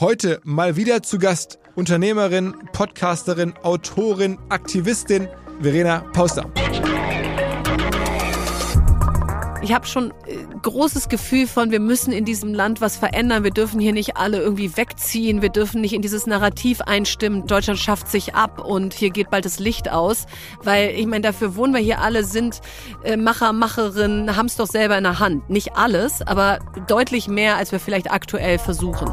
Heute mal wieder zu Gast Unternehmerin, Podcasterin, Autorin, Aktivistin Verena Pauster. Ich habe schon äh, großes Gefühl von, wir müssen in diesem Land was verändern. Wir dürfen hier nicht alle irgendwie wegziehen. Wir dürfen nicht in dieses Narrativ einstimmen. Deutschland schafft sich ab und hier geht bald das Licht aus. Weil ich meine, dafür wohnen wir hier alle, sind äh, Macher, Macherinnen, haben es doch selber in der Hand. Nicht alles, aber deutlich mehr, als wir vielleicht aktuell versuchen.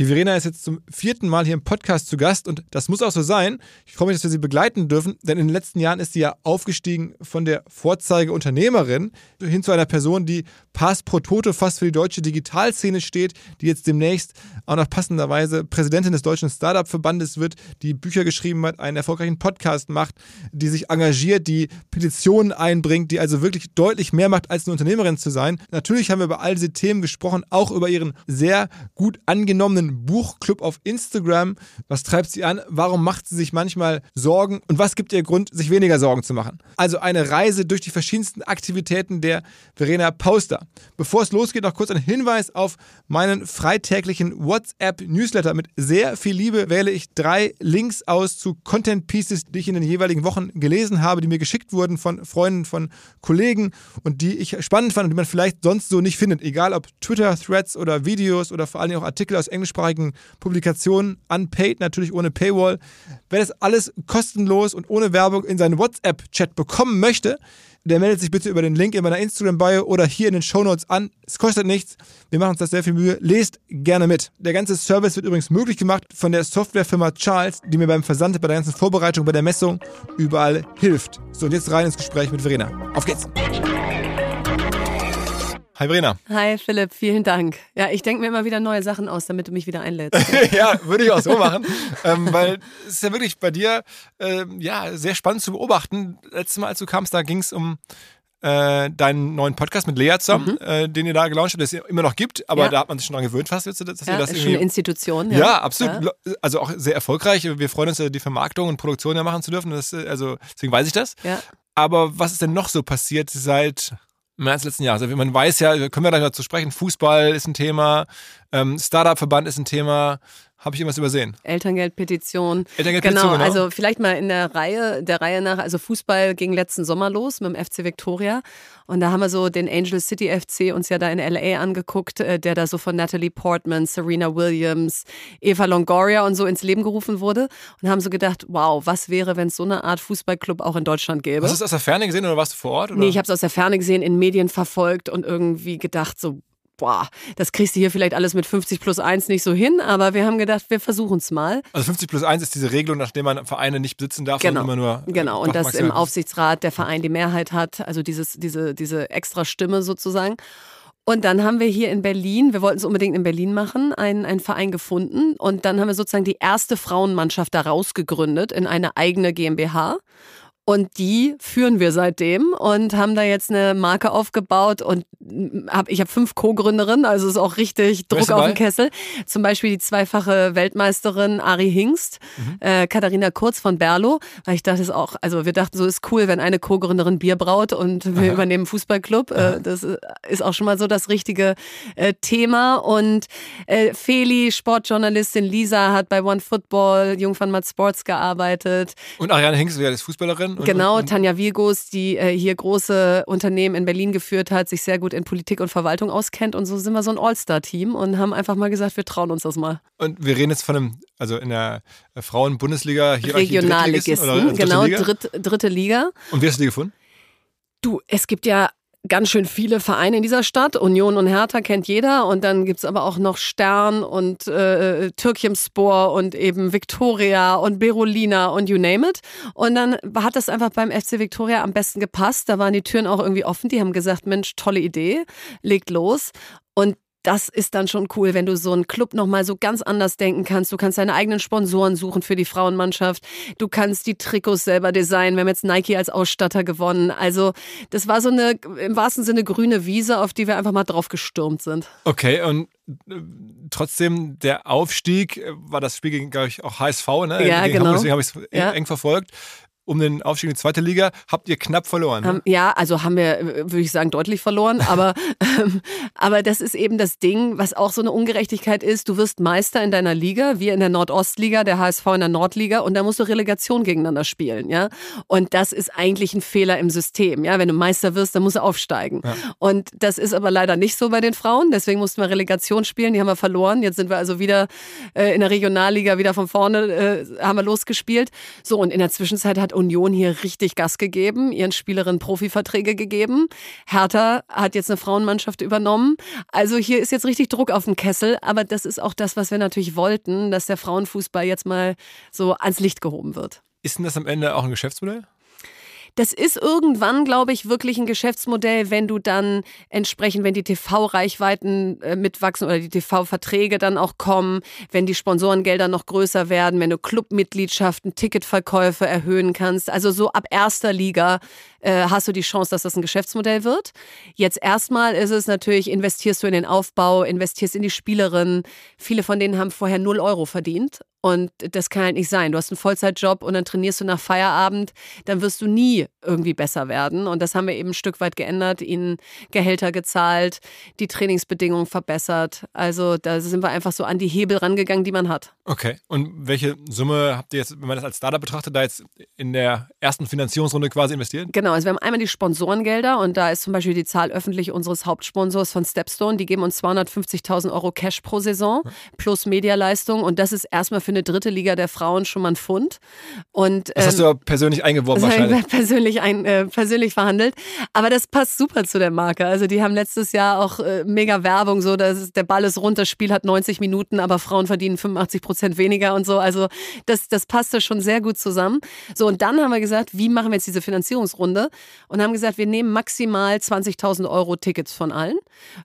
Die Verena ist jetzt zum vierten Mal hier im Podcast zu Gast und das muss auch so sein. Ich freue mich, dass wir sie begleiten dürfen, denn in den letzten Jahren ist sie ja aufgestiegen von der Vorzeigeunternehmerin hin zu einer Person, die Pass pro Toto fast für die deutsche Digitalszene steht, die jetzt demnächst auch noch passenderweise Präsidentin des Deutschen Startup-Verbandes wird, die Bücher geschrieben hat, einen erfolgreichen Podcast macht, die sich engagiert, die Petitionen einbringt, die also wirklich deutlich mehr macht, als eine Unternehmerin zu sein. Natürlich haben wir über all diese Themen gesprochen, auch über ihren sehr gut angenommenen Buchclub auf Instagram. Was treibt sie an? Warum macht sie sich manchmal Sorgen? Und was gibt ihr Grund, sich weniger Sorgen zu machen? Also eine Reise durch die verschiedensten Aktivitäten der Verena Poster. Bevor es losgeht, noch kurz ein Hinweis auf meinen freitäglichen WhatsApp-Newsletter. Mit sehr viel Liebe wähle ich drei Links aus zu Content Pieces, die ich in den jeweiligen Wochen gelesen habe, die mir geschickt wurden von Freunden, von Kollegen und die ich spannend fand und die man vielleicht sonst so nicht findet. Egal ob Twitter-Threads oder Videos oder vor allem auch Artikel aus englischsprachigen Publikationen, unpaid, natürlich ohne Paywall. Wer das alles kostenlos und ohne Werbung in seinen WhatsApp-Chat bekommen möchte, der meldet sich bitte über den Link in meiner Instagram-Bio oder hier in den Shownotes an. Es kostet nichts. Wir machen uns das sehr viel Mühe. Lest gerne mit. Der ganze Service wird übrigens möglich gemacht von der Softwarefirma Charles, die mir beim Versand, bei der ganzen Vorbereitung, bei der Messung überall hilft. So, und jetzt rein ins Gespräch mit Verena. Auf geht's! Hi Verena. Hi Philipp, vielen Dank. Ja, ich denke mir immer wieder neue Sachen aus, damit du mich wieder einlädst. ja, würde ich auch so machen, ähm, weil es ist ja wirklich bei dir ähm, ja sehr spannend zu beobachten. Letztes Mal, als du kamst, da ging es um äh, deinen neuen Podcast mit Lea zusammen, mhm. äh, den ihr da gelauncht habt, den es immer noch gibt, aber ja. da hat man sich schon dran gewöhnt fast, dass, dass ja, ihr das ist schon eine Institution. Ja, ja absolut. Ja. Also auch sehr erfolgreich. Wir freuen uns, die Vermarktung und Produktion ja machen zu dürfen. Das, also deswegen weiß ich das. Aber was ist denn noch so passiert seit März letzten Jahres. Also man weiß ja, können wir gleich dazu sprechen, Fußball ist ein Thema, ähm, Startup-Verband ist ein Thema. Habe ich irgendwas übersehen? Elterngeldpetition. Elterngeldpetition, genau, genau. Also vielleicht mal in der Reihe, der Reihe nach, also Fußball ging letzten Sommer los mit dem FC Victoria. Und da haben wir so den Angel City FC uns ja da in LA angeguckt, äh, der da so von Natalie Portman, Serena Williams, Eva Longoria und so ins Leben gerufen wurde. Und haben so gedacht, wow, was wäre, wenn es so eine Art Fußballclub auch in Deutschland gäbe? Hast du es aus der Ferne gesehen oder warst du vor Ort? Oder? Nee, ich habe es aus der Ferne gesehen, in Medien verfolgt und irgendwie gedacht, so, boah, das kriegst du hier vielleicht alles mit 50 plus 1 nicht so hin, aber wir haben gedacht, wir versuchen es mal. Also 50 plus 1 ist diese Regelung, nachdem man Vereine nicht besitzen darf, genau. sondern immer nur. Genau, und dass im Aufsichtsrat der Verein die Mehrheit hat, also dieses, diese, diese extra Stimme sozusagen. Und dann haben wir hier in Berlin, wir wollten es unbedingt in Berlin machen, einen, einen Verein gefunden. Und dann haben wir sozusagen die erste Frauenmannschaft daraus gegründet in eine eigene GmbH. Und die führen wir seitdem und haben da jetzt eine Marke aufgebaut und hab, ich habe fünf Co-Gründerinnen, also ist auch richtig Druck auf dem Kessel. Zum Beispiel die zweifache Weltmeisterin Ari Hingst, mhm. äh, Katharina Kurz von Berlo, weil ich dachte es auch, also wir dachten so ist cool, wenn eine Co-Gründerin Bier braut und wir Aha. übernehmen Fußballclub. Äh, das ist auch schon mal so das richtige äh, Thema. Und äh, Feli, Sportjournalistin Lisa, hat bei One Football, Jungfern Matt Sports gearbeitet. Und Ariane Hingst, ist Fußballerin? Und, genau, und, Tanja Virgos, die äh, hier große Unternehmen in Berlin geführt hat, sich sehr gut in Politik und Verwaltung auskennt. Und so sind wir so ein All-Star-Team und haben einfach mal gesagt, wir trauen uns das mal. Und wir reden jetzt von einem, also in der Frauen-Bundesliga hier Regionalligisten, genau, Liga? Dritt, dritte Liga. Und wie hast du die gefunden? Du, es gibt ja ganz schön viele Vereine in dieser Stadt. Union und Hertha kennt jeder. Und dann gibt's aber auch noch Stern und äh, Türkimspor und eben Victoria und Berolina und you name it. Und dann hat das einfach beim FC Victoria am besten gepasst. Da waren die Türen auch irgendwie offen. Die haben gesagt, Mensch, tolle Idee, legt los. Und das ist dann schon cool, wenn du so einen Club nochmal so ganz anders denken kannst. Du kannst deine eigenen Sponsoren suchen für die Frauenmannschaft. Du kannst die Trikots selber designen. Wir haben jetzt Nike als Ausstatter gewonnen. Also, das war so eine im wahrsten Sinne grüne Wiese, auf die wir einfach mal drauf gestürmt sind. Okay, und äh, trotzdem der Aufstieg äh, war das Spiel gegen, glaube ich, auch HSV, ne? Ja, gegen genau. Hamburg, deswegen habe ich es ja. eng verfolgt um den Aufstieg in die zweite Liga, habt ihr knapp verloren. Ne? Ja, also haben wir, würde ich sagen, deutlich verloren. Aber, ähm, aber das ist eben das Ding, was auch so eine Ungerechtigkeit ist. Du wirst Meister in deiner Liga, wir in der Nordostliga, der HSV in der Nordliga und da musst du Relegation gegeneinander spielen. ja. Und das ist eigentlich ein Fehler im System. ja. Wenn du Meister wirst, dann musst du aufsteigen. Ja. Und das ist aber leider nicht so bei den Frauen. Deswegen mussten wir Relegation spielen, die haben wir verloren. Jetzt sind wir also wieder äh, in der Regionalliga, wieder von vorne äh, haben wir losgespielt. So, und in der Zwischenzeit hat Union hier richtig Gas gegeben, ihren Spielerinnen Profiverträge gegeben. Hertha hat jetzt eine Frauenmannschaft übernommen. Also hier ist jetzt richtig Druck auf dem Kessel, aber das ist auch das, was wir natürlich wollten, dass der Frauenfußball jetzt mal so ans Licht gehoben wird. Ist denn das am Ende auch ein Geschäftsmodell? Das ist irgendwann, glaube ich, wirklich ein Geschäftsmodell, wenn du dann entsprechend, wenn die TV-Reichweiten äh, mitwachsen oder die TV-Verträge dann auch kommen, wenn die Sponsorengelder noch größer werden, wenn du Clubmitgliedschaften, Ticketverkäufe erhöhen kannst. Also so ab erster Liga äh, hast du die Chance, dass das ein Geschäftsmodell wird. Jetzt erstmal ist es natürlich, investierst du in den Aufbau, investierst in die Spielerinnen. Viele von denen haben vorher null Euro verdient und das kann halt nicht sein. Du hast einen Vollzeitjob und dann trainierst du nach Feierabend, dann wirst du nie irgendwie besser werden. Und das haben wir eben ein Stück weit geändert, ihnen Gehälter gezahlt, die Trainingsbedingungen verbessert. Also da sind wir einfach so an die Hebel rangegangen, die man hat. Okay. Und welche Summe habt ihr jetzt, wenn man das als Startup betrachtet, da jetzt in der ersten Finanzierungsrunde quasi investiert? Genau, also wir haben einmal die Sponsorengelder und da ist zum Beispiel die Zahl öffentlich unseres Hauptsponsors von Stepstone. Die geben uns 250.000 Euro Cash pro Saison plus Medialeistung und das ist erstmal für eine dritte Liga der Frauen schon mal ein Pfund. Und, das hast du ja ähm, persönlich eingeworben wahrscheinlich. Persönlich, ein, äh, persönlich verhandelt. Aber das passt super zu der Marke. Also die haben letztes Jahr auch äh, mega Werbung, so dass der Ball ist rund, das Spiel hat 90 Minuten, aber Frauen verdienen 85 Prozent weniger und so. Also das, das passte schon sehr gut zusammen. So, und dann haben wir gesagt, wie machen wir jetzt diese Finanzierungsrunde? Und haben gesagt, wir nehmen maximal 20.000 Euro Tickets von allen.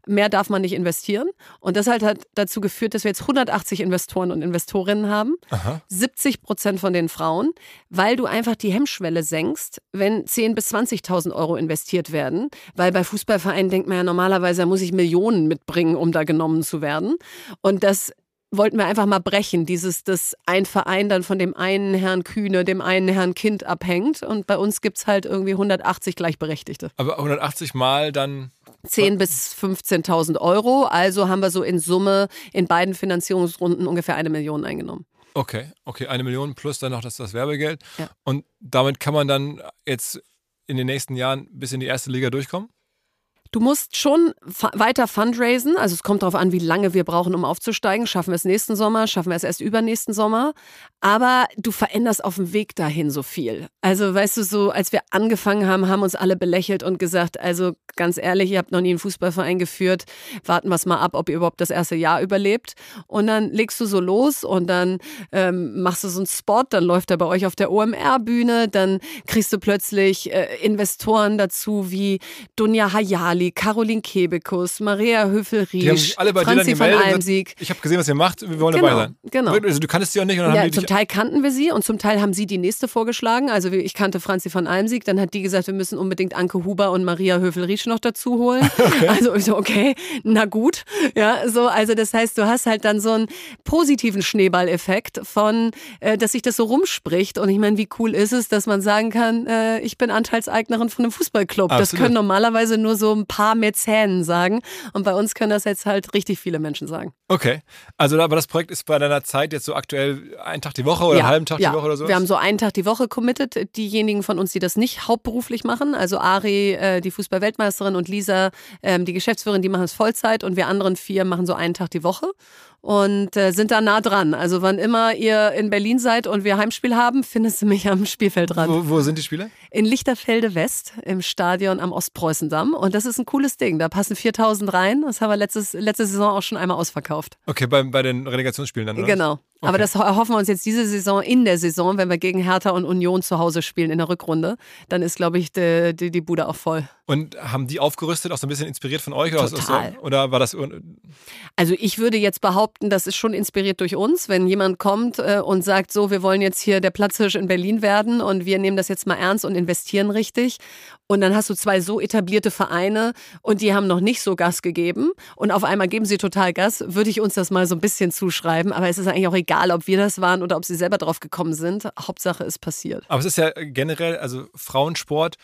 Mehr darf man nicht investieren. Und das halt hat dazu geführt, dass wir jetzt 180 Investoren und Investorinnen haben haben. Aha. 70 Prozent von den Frauen, weil du einfach die Hemmschwelle senkst, wenn 10.000 bis 20.000 Euro investiert werden. Weil bei Fußballvereinen denkt man ja normalerweise, da muss ich Millionen mitbringen, um da genommen zu werden. Und das wollten wir einfach mal brechen, dieses, dass ein Verein dann von dem einen Herrn Kühne, dem einen Herrn Kind abhängt. Und bei uns gibt es halt irgendwie 180 Gleichberechtigte. Aber 180 Mal dann 10.000 bis 15.000 Euro. Also haben wir so in Summe in beiden Finanzierungsrunden ungefähr eine Million eingenommen. Okay, okay, eine Million plus dann noch das, das Werbegeld. Ja. Und damit kann man dann jetzt in den nächsten Jahren bis in die erste Liga durchkommen? Du musst schon weiter fundraisen. Also es kommt darauf an, wie lange wir brauchen, um aufzusteigen. Schaffen wir es nächsten Sommer? Schaffen wir es erst übernächsten Sommer? Aber du veränderst auf dem Weg dahin so viel. Also weißt du, so als wir angefangen haben, haben uns alle belächelt und gesagt, also ganz ehrlich, ihr habt noch nie einen Fußballverein geführt, warten wir es mal ab, ob ihr überhaupt das erste Jahr überlebt. Und dann legst du so los und dann ähm, machst du so einen Spot, dann läuft er bei euch auf der OMR-Bühne, dann kriegst du plötzlich äh, Investoren dazu wie Dunja Hayali, Caroline Kebekus, Maria Höfel-Riesch, Franzi von Almsieg. Ich habe gesehen, was ihr macht, wir wollen Genau, dabei sein. genau. Also du kanntest sie auch nicht und dann Ja, haben die Teil kannten wir sie und zum Teil haben sie die nächste vorgeschlagen. Also ich kannte Franzi von Almsieg, dann hat die gesagt, wir müssen unbedingt Anke Huber und Maria Höfel-Riesch noch dazu holen. Also ich so, okay, na gut. Ja, so, also das heißt, du hast halt dann so einen positiven Schneeballeffekt von, äh, dass sich das so rumspricht. Und ich meine, wie cool ist es, dass man sagen kann, äh, ich bin Anteilseignerin von einem Fußballclub. Das Absolut. können normalerweise nur so ein paar Mäzenen sagen. Und bei uns können das jetzt halt richtig viele Menschen sagen. Okay. Also aber das Projekt ist bei deiner Zeit jetzt so aktuell einen Tag die Woche oder einen halben Tag ja. die Woche oder so? Wir haben so einen Tag die Woche committed. Diejenigen von uns, die das nicht hauptberuflich machen, also Ari, äh, die Fußballweltmeisterin und Lisa, ähm, die Geschäftsführerin, die machen es Vollzeit und wir anderen vier machen so einen Tag die Woche und äh, sind da nah dran. Also wann immer ihr in Berlin seid und wir Heimspiel haben, findest du mich am Spielfeldrand. wo, wo sind die Spiele? In Lichterfelde West im Stadion am Ostpreußendamm und das ist ein cooles Ding. Da passen 4000 rein. Das haben wir letztes, letzte Saison auch schon einmal ausverkauft. Okay, bei, bei den Relegationsspielen dann, oder? Genau. Aber das erhoffen wir uns jetzt diese Saison, in der Saison, wenn wir gegen Hertha und Union zu Hause spielen in der Rückrunde, dann ist, glaube ich, die, die, die Bude auch voll. Und haben die aufgerüstet, auch so ein bisschen inspiriert von euch? Oder, Total. Aus, oder war das. Also ich würde jetzt behaupten, das ist schon inspiriert durch uns, wenn jemand kommt äh, und sagt, so, wir wollen jetzt hier der Platzhirsch in Berlin werden und wir nehmen das jetzt mal ernst und investieren richtig. Und dann hast du zwei so etablierte Vereine und die haben noch nicht so Gas gegeben und auf einmal geben sie total Gas, würde ich uns das mal so ein bisschen zuschreiben. Aber es ist eigentlich auch egal, ob wir das waren oder ob sie selber drauf gekommen sind. Hauptsache ist passiert. Aber es ist ja generell, also Frauensport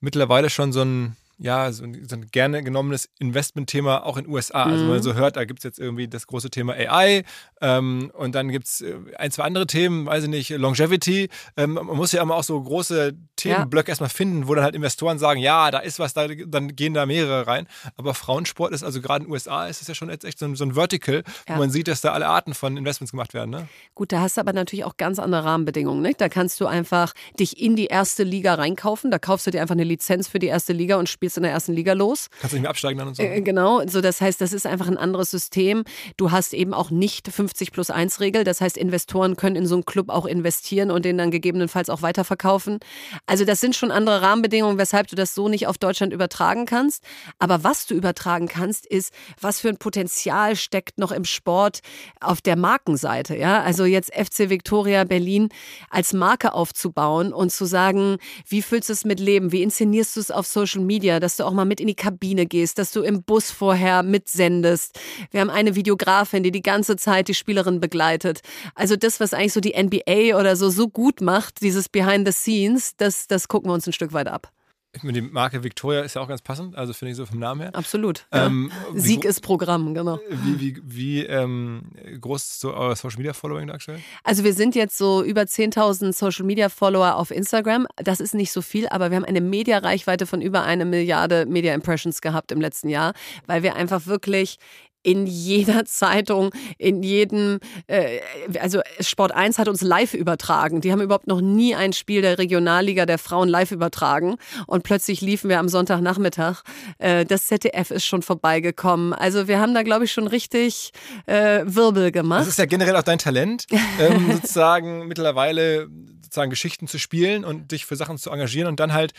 mittlerweile schon so ein, ja, so ein, so ein gerne genommenes Investmentthema auch in den USA. Also wenn man so hört, da gibt es jetzt irgendwie das große Thema AI ähm, und dann gibt es ein, zwei andere Themen, weiß ich nicht, Longevity. Ähm, man muss ja immer auch so große Themenblöcke erstmal finden, wo dann halt Investoren sagen, ja, da ist was, da, dann gehen da mehrere rein. Aber Frauensport ist, also gerade in den USA ist es ja schon jetzt echt so ein, so ein Vertical, Ja. wo man sieht, dass da alle Arten von Investments gemacht werden. Ne? Gut, da hast du aber natürlich auch ganz andere Rahmenbedingungen. Nicht? Da kannst du einfach dich in die erste Liga reinkaufen. Da kaufst du dir einfach eine Lizenz für die erste Liga und spielst in der ersten Liga los. Kannst du nicht mehr absteigen dann und so. Äh, Genau, so das heißt, das ist einfach ein anderes System. Du hast eben auch nicht 50 plus 1 Regel. Das heißt, Investoren können in so einen Club auch investieren und den dann gegebenenfalls auch weiterverkaufen. Also das sind schon andere Rahmenbedingungen, weshalb du das so nicht auf Deutschland übertragen kannst. Aber was du übertragen kannst, ist, was für ein Potenzial steckt noch im Sport auf der Markenseite. Ja, also jetzt FC Victoria Berlin als Marke aufzubauen und zu sagen, wie füllst du es mit Leben? Wie inszenierst du es auf Social Media, dass du auch mal mit in die Kabine gehst, dass du im Bus vorher mitsendest. Wir haben eine Videografin, die die ganze Zeit die Spielerin begleitet. Also das, was eigentlich so die NBA oder so so gut macht, dieses Behind the Scenes, das, das gucken wir uns ein Stück weit ab. Ich meine, Die Marke Victoria ist ja auch ganz passend, also finde ich so vom Namen her. Absolut. Ja. Ähm, wie Sieg ist Programm, genau. Wie, wie, wie ähm, groß ist so euer Social Media Following aktuell? Also wir sind jetzt so über 10.000 Social Media Follower auf Instagram. Das ist nicht so viel, aber wir haben eine Media-Reichweite von über eine Milliarde Media Impressions gehabt im letzten Jahr, weil wir einfach wirklich in jeder Zeitung, in jedem, äh, also Sport 1 hat uns live übertragen. Die haben überhaupt noch nie ein Spiel der Regionalliga der Frauen live übertragen. Und plötzlich liefen wir am Sonntagnachmittag. Äh, das ZDF ist schon vorbeigekommen. Also wir haben da, glaube ich, schon richtig äh, Wirbel gemacht. Das ist ja generell auch dein Talent, ähm, sozusagen mittlerweile sozusagen Geschichten zu spielen und dich für Sachen zu engagieren und dann halt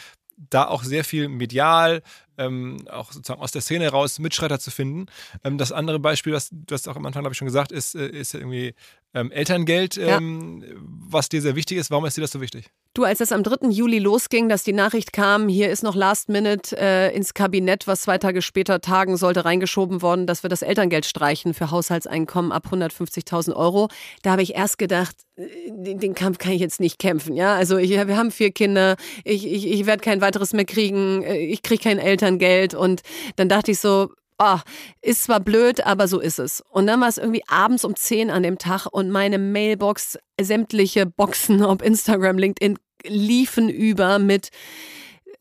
da auch sehr viel medial, ähm, auch sozusagen aus der Szene raus Mitschreiter zu finden. Ähm, das andere Beispiel, was du hast auch am Anfang, glaube ich, schon gesagt, ist, äh, ist irgendwie ähm, Elterngeld, ähm, was dir sehr wichtig ist. Warum ist dir das so wichtig? Du, als es am 3. Juli losging, dass die Nachricht kam, hier ist noch Last Minute äh, ins Kabinett, was zwei Tage später tagen sollte, reingeschoben worden, dass wir das Elterngeld streichen für Haushaltseinkommen ab 150.000 Euro. Da habe ich erst gedacht, äh, den, den Kampf kann ich jetzt nicht kämpfen. Ja, also ich, wir haben vier Kinder, ich, ich, ich werde kein weiteres mehr kriegen, äh, ich kriege kein Elterngeld und dann dachte ich so, Oh, ist zwar blöd, aber so ist es. Und dann war es irgendwie abends um 10 an dem Tag und meine Mailbox, sämtliche Boxen, ob Instagram, LinkedIn, liefen über mit,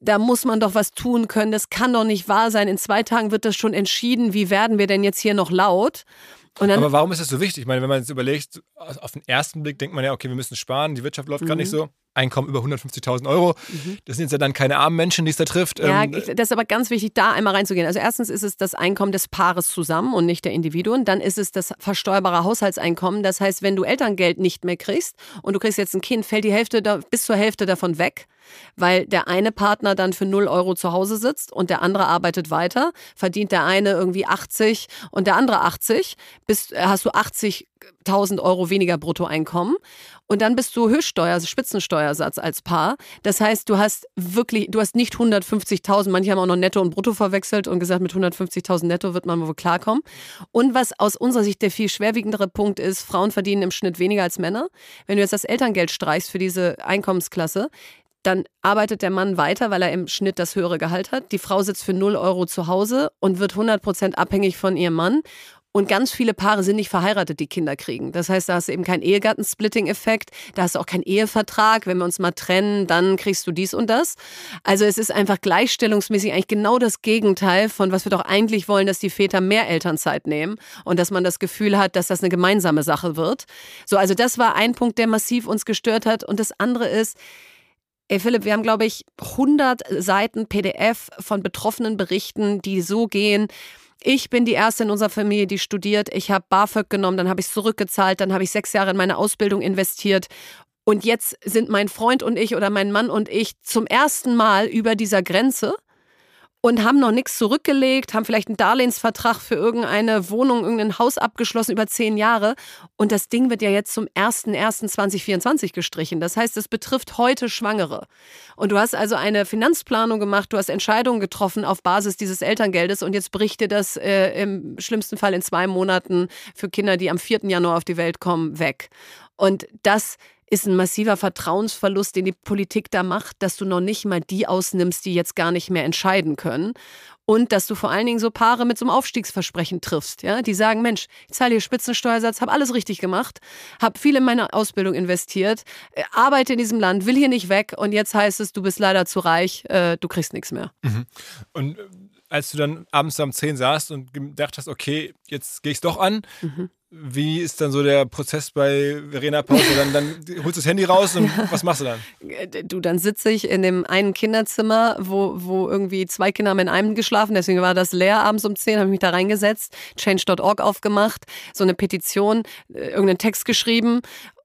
da muss man doch was tun können. Das kann doch nicht wahr sein. In zwei Tagen wird das schon entschieden. Wie werden wir denn jetzt hier noch laut? Aber warum ist das so wichtig? Ich meine, wenn man es überlegt, auf den ersten Blick denkt man ja, okay, wir müssen sparen, die Wirtschaft läuft Mhm. gerade nicht so. Einkommen über 150.000 Euro. Das sind jetzt ja dann keine armen Menschen, die es da trifft. Ja, Ähm, das ist aber ganz wichtig, da einmal reinzugehen. Also erstens ist es das Einkommen des Paares zusammen und nicht der Individuen. Dann ist es das versteuerbare Haushaltseinkommen. Das heißt, wenn du Elterngeld nicht mehr kriegst und du kriegst jetzt ein Kind, fällt die Hälfte da, bis zur Hälfte davon weg, weil der eine Partner dann für 0 Euro zu Hause sitzt und der andere arbeitet weiter. Verdient der eine irgendwie 80 und der andere 80. Bis, äh, hast du 80.000 Euro weniger Bruttoeinkommen. Und dann bist du Höchststeuer, also Spitzensteuersatz als Paar. Das heißt, du hast wirklich, du hast nicht 150.000, manche haben auch noch Netto und Brutto verwechselt und gesagt, mit 150.000 Netto wird man wohl klarkommen. Und was aus unserer Sicht der viel schwerwiegendere Punkt ist, Frauen verdienen im Schnitt weniger als Männer. Wenn du jetzt das Elterngeld streichst für diese Einkommensklasse, dann arbeitet der Mann weiter, weil er im Schnitt das höhere Gehalt hat. Die Frau sitzt für 0 Euro zu Hause und wird 100 Prozent abhängig von ihrem Mann. Und ganz viele Paare sind nicht verheiratet, die Kinder kriegen. Das heißt, da hast du eben keinen Ehegattensplitting-Effekt, da hast du auch keinen Ehevertrag. Wenn wir uns mal trennen, dann kriegst du dies und das. Also es ist einfach gleichstellungsmäßig eigentlich genau das Gegenteil von was wir doch eigentlich wollen, dass die Väter mehr Elternzeit nehmen und dass man das Gefühl hat, dass das eine gemeinsame Sache wird. So, also das war ein Punkt, der massiv uns gestört hat. Und das andere ist, Ey Philipp, wir haben, glaube ich, 100 Seiten PDF von betroffenen Berichten, die so gehen. Ich bin die erste in unserer Familie, die studiert. Ich habe BAföG genommen, dann habe ich es zurückgezahlt, dann habe ich sechs Jahre in meine Ausbildung investiert. Und jetzt sind mein Freund und ich oder mein Mann und ich zum ersten Mal über dieser Grenze und haben noch nichts zurückgelegt, haben vielleicht einen Darlehensvertrag für irgendeine Wohnung, irgendein Haus abgeschlossen über zehn Jahre. Und das Ding wird ja jetzt zum 01.01.2024 gestrichen. Das heißt, es betrifft heute Schwangere. Und du hast also eine Finanzplanung gemacht, du hast Entscheidungen getroffen auf Basis dieses Elterngeldes und jetzt bricht dir das äh, im schlimmsten Fall in zwei Monaten für Kinder, die am 4. Januar auf die Welt kommen, weg. Und das ist ein massiver Vertrauensverlust, den die Politik da macht, dass du noch nicht mal die ausnimmst, die jetzt gar nicht mehr entscheiden können. Und dass du vor allen Dingen so Paare mit so einem Aufstiegsversprechen triffst, ja, die sagen, Mensch, ich zahle hier Spitzensteuersatz, habe alles richtig gemacht, habe viel in meine Ausbildung investiert, äh, arbeite in diesem Land, will hier nicht weg und jetzt heißt es, du bist leider zu reich, äh, du kriegst nichts mehr. Und äh, als du dann abends um 10 saßt und gedacht hast, okay, jetzt gehe ich es doch an, Mhm. Wie ist dann so der Prozess bei Verena Pause? Dann, dann holst du das Handy raus und was machst du dann? Äh, Du, dann sitze ich in dem einen Kinderzimmer, wo, wo irgendwie zwei Kinder haben in einem geschlafen, deswegen war das leer abends um 10, habe ich mich da reingesetzt, change.org aufgemacht, so eine Petition, äh, irgendeinen Text geschrieben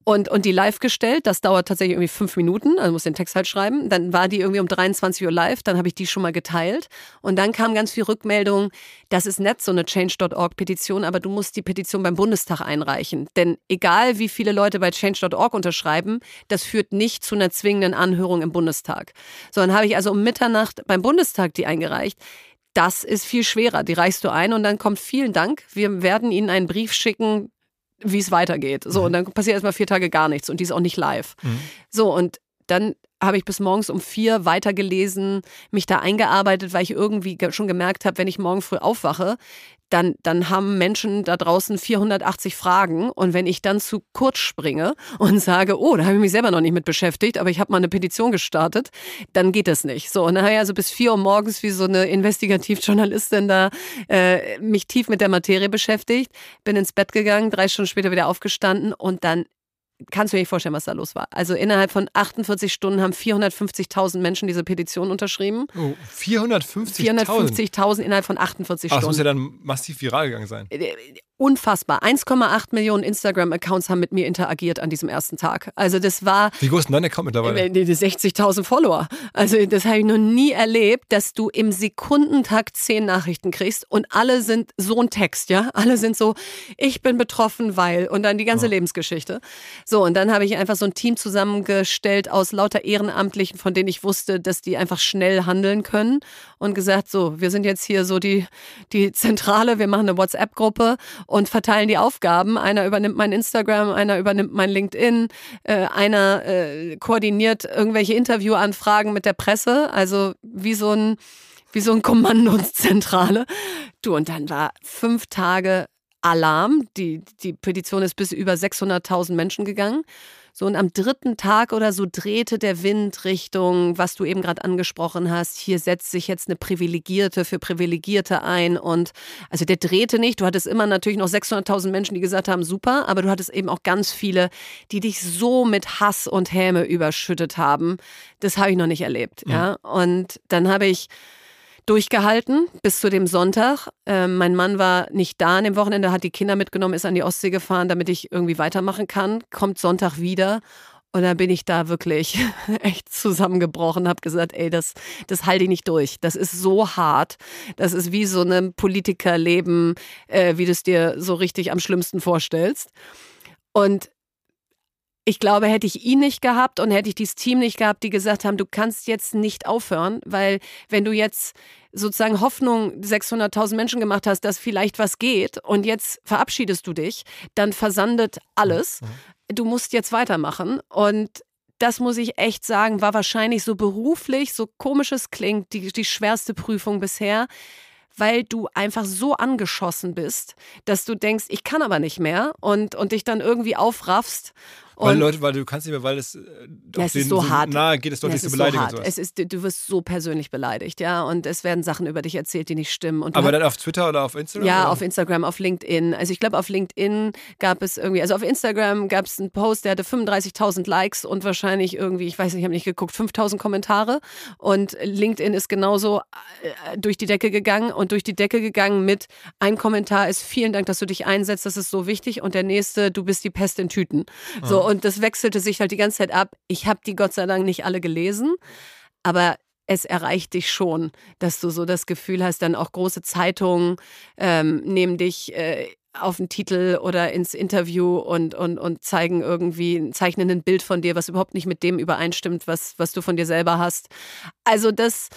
und, und die live gestellt. Das dauert tatsächlich irgendwie fünf Minuten, also muss den Text halt schreiben. Dann war die irgendwie um 23 Uhr live, dann habe ich die schon mal geteilt. Und dann kam ganz viel Rückmeldung, das ist nett, so eine Change.org-Petition, aber du musst die Petition beim Bundestag einreichen. Denn egal wie viele Leute bei Change.org unterschreiben, das führt nicht zu einer zwingenden Anhörung im Bundestag. So, dann habe ich also um Mitternacht beim Bundestag die eingereicht. Das ist viel schwerer. Die reichst du ein und dann kommt vielen Dank. Wir werden Ihnen einen Brief schicken, wie es weitergeht. So, und dann passiert erstmal vier Tage gar nichts und die ist auch nicht live. So, und dann habe ich bis morgens um vier weitergelesen, mich da eingearbeitet, weil ich irgendwie ge- schon gemerkt habe, wenn ich morgen früh aufwache, dann, dann haben Menschen da draußen 480 Fragen. Und wenn ich dann zu kurz springe und sage, oh, da habe ich mich selber noch nicht mit beschäftigt, aber ich habe mal eine Petition gestartet, dann geht das nicht. So, und dann habe ich also bis vier Uhr morgens wie so eine Investigativjournalistin da äh, mich tief mit der Materie beschäftigt, bin ins Bett gegangen, drei Stunden später wieder aufgestanden und dann kannst du dir nicht vorstellen, was da los war. Also innerhalb von 48 Stunden haben 450.000 Menschen diese Petition unterschrieben. Oh, 450.000. 450.000 innerhalb von 48 Ach, das muss ja Stunden. dann massiv viral gegangen sein. Unfassbar. 1,8 Millionen Instagram-Accounts haben mit mir interagiert an diesem ersten Tag. Also das war Wie groß ist denn dein Account mittlerweile? äh, die 60.000 Follower. Also das habe ich noch nie erlebt, dass du im Sekundentakt zehn Nachrichten kriegst und alle sind so ein Text, ja. Alle sind so, ich bin betroffen, weil und dann die ganze Lebensgeschichte. So und dann habe ich einfach so ein Team zusammengestellt aus lauter Ehrenamtlichen, von denen ich wusste, dass die einfach schnell handeln können und gesagt, so, wir sind jetzt hier so die die Zentrale, wir machen eine WhatsApp-Gruppe und verteilen die Aufgaben. Einer übernimmt mein Instagram, einer übernimmt mein LinkedIn, äh, einer äh, koordiniert irgendwelche Interviewanfragen mit der Presse, also wie so ein wie so ein Kommandozentrale. Du, und dann war fünf Tage Alarm. Die, die Petition ist bis über 600.000 Menschen gegangen. So, und am dritten Tag oder so drehte der Wind Richtung, was du eben gerade angesprochen hast. Hier setzt sich jetzt eine Privilegierte für Privilegierte ein. Und also der drehte nicht. Du hattest immer natürlich noch 600.000 Menschen, die gesagt haben, super. Aber du hattest eben auch ganz viele, die dich so mit Hass und Häme überschüttet haben. Das habe ich noch nicht erlebt. Ja. ja. Und dann habe ich durchgehalten bis zu dem Sonntag. Ähm, mein Mann war nicht da an dem Wochenende, hat die Kinder mitgenommen, ist an die Ostsee gefahren, damit ich irgendwie weitermachen kann. Kommt Sonntag wieder. Und dann bin ich da wirklich echt zusammengebrochen, habe gesagt, ey, das, das halte ich nicht durch. Das ist so hart. Das ist wie so ein Politikerleben, äh, wie du es dir so richtig am schlimmsten vorstellst. Und ich glaube, hätte ich ihn nicht gehabt und hätte ich dieses Team nicht gehabt, die gesagt haben, du kannst jetzt nicht aufhören, weil wenn du jetzt sozusagen Hoffnung 600.000 Menschen gemacht hast, dass vielleicht was geht und jetzt verabschiedest du dich, dann versandet alles. Du musst jetzt weitermachen und das muss ich echt sagen, war wahrscheinlich so beruflich, so komisch es klingt, die, die schwerste Prüfung bisher weil du einfach so angeschossen bist, dass du denkst, ich kann aber nicht mehr und, und dich dann irgendwie aufraffst weil Leute, weil du kannst nicht mehr, weil es, äh, ja, es ist so, so hart. nahe geht, es dort ja, nicht zu beleidigen. So es ist, du wirst so persönlich beleidigt, ja, und es werden Sachen über dich erzählt, die nicht stimmen. Und Aber dann auf Twitter oder auf Instagram? Ja, oder? auf Instagram, auf LinkedIn. Also ich glaube, auf LinkedIn gab es irgendwie, also auf Instagram gab es einen Post, der hatte 35.000 Likes und wahrscheinlich irgendwie, ich weiß nicht, ich habe nicht geguckt, 5.000 Kommentare. Und LinkedIn ist genauso äh, durch die Decke gegangen und durch die Decke gegangen mit ein Kommentar ist vielen Dank, dass du dich einsetzt, das ist so wichtig und der nächste, du bist die Pest in Tüten. So und das wechselte sich halt die ganze Zeit ab. Ich habe die Gott sei Dank nicht alle gelesen, aber es erreicht dich schon, dass du so das Gefühl hast, dann auch große Zeitungen ähm, nehmen dich äh, auf den Titel oder ins Interview und, und, und zeigen irgendwie, zeichnen ein Bild von dir, was überhaupt nicht mit dem übereinstimmt, was, was du von dir selber hast. Also das,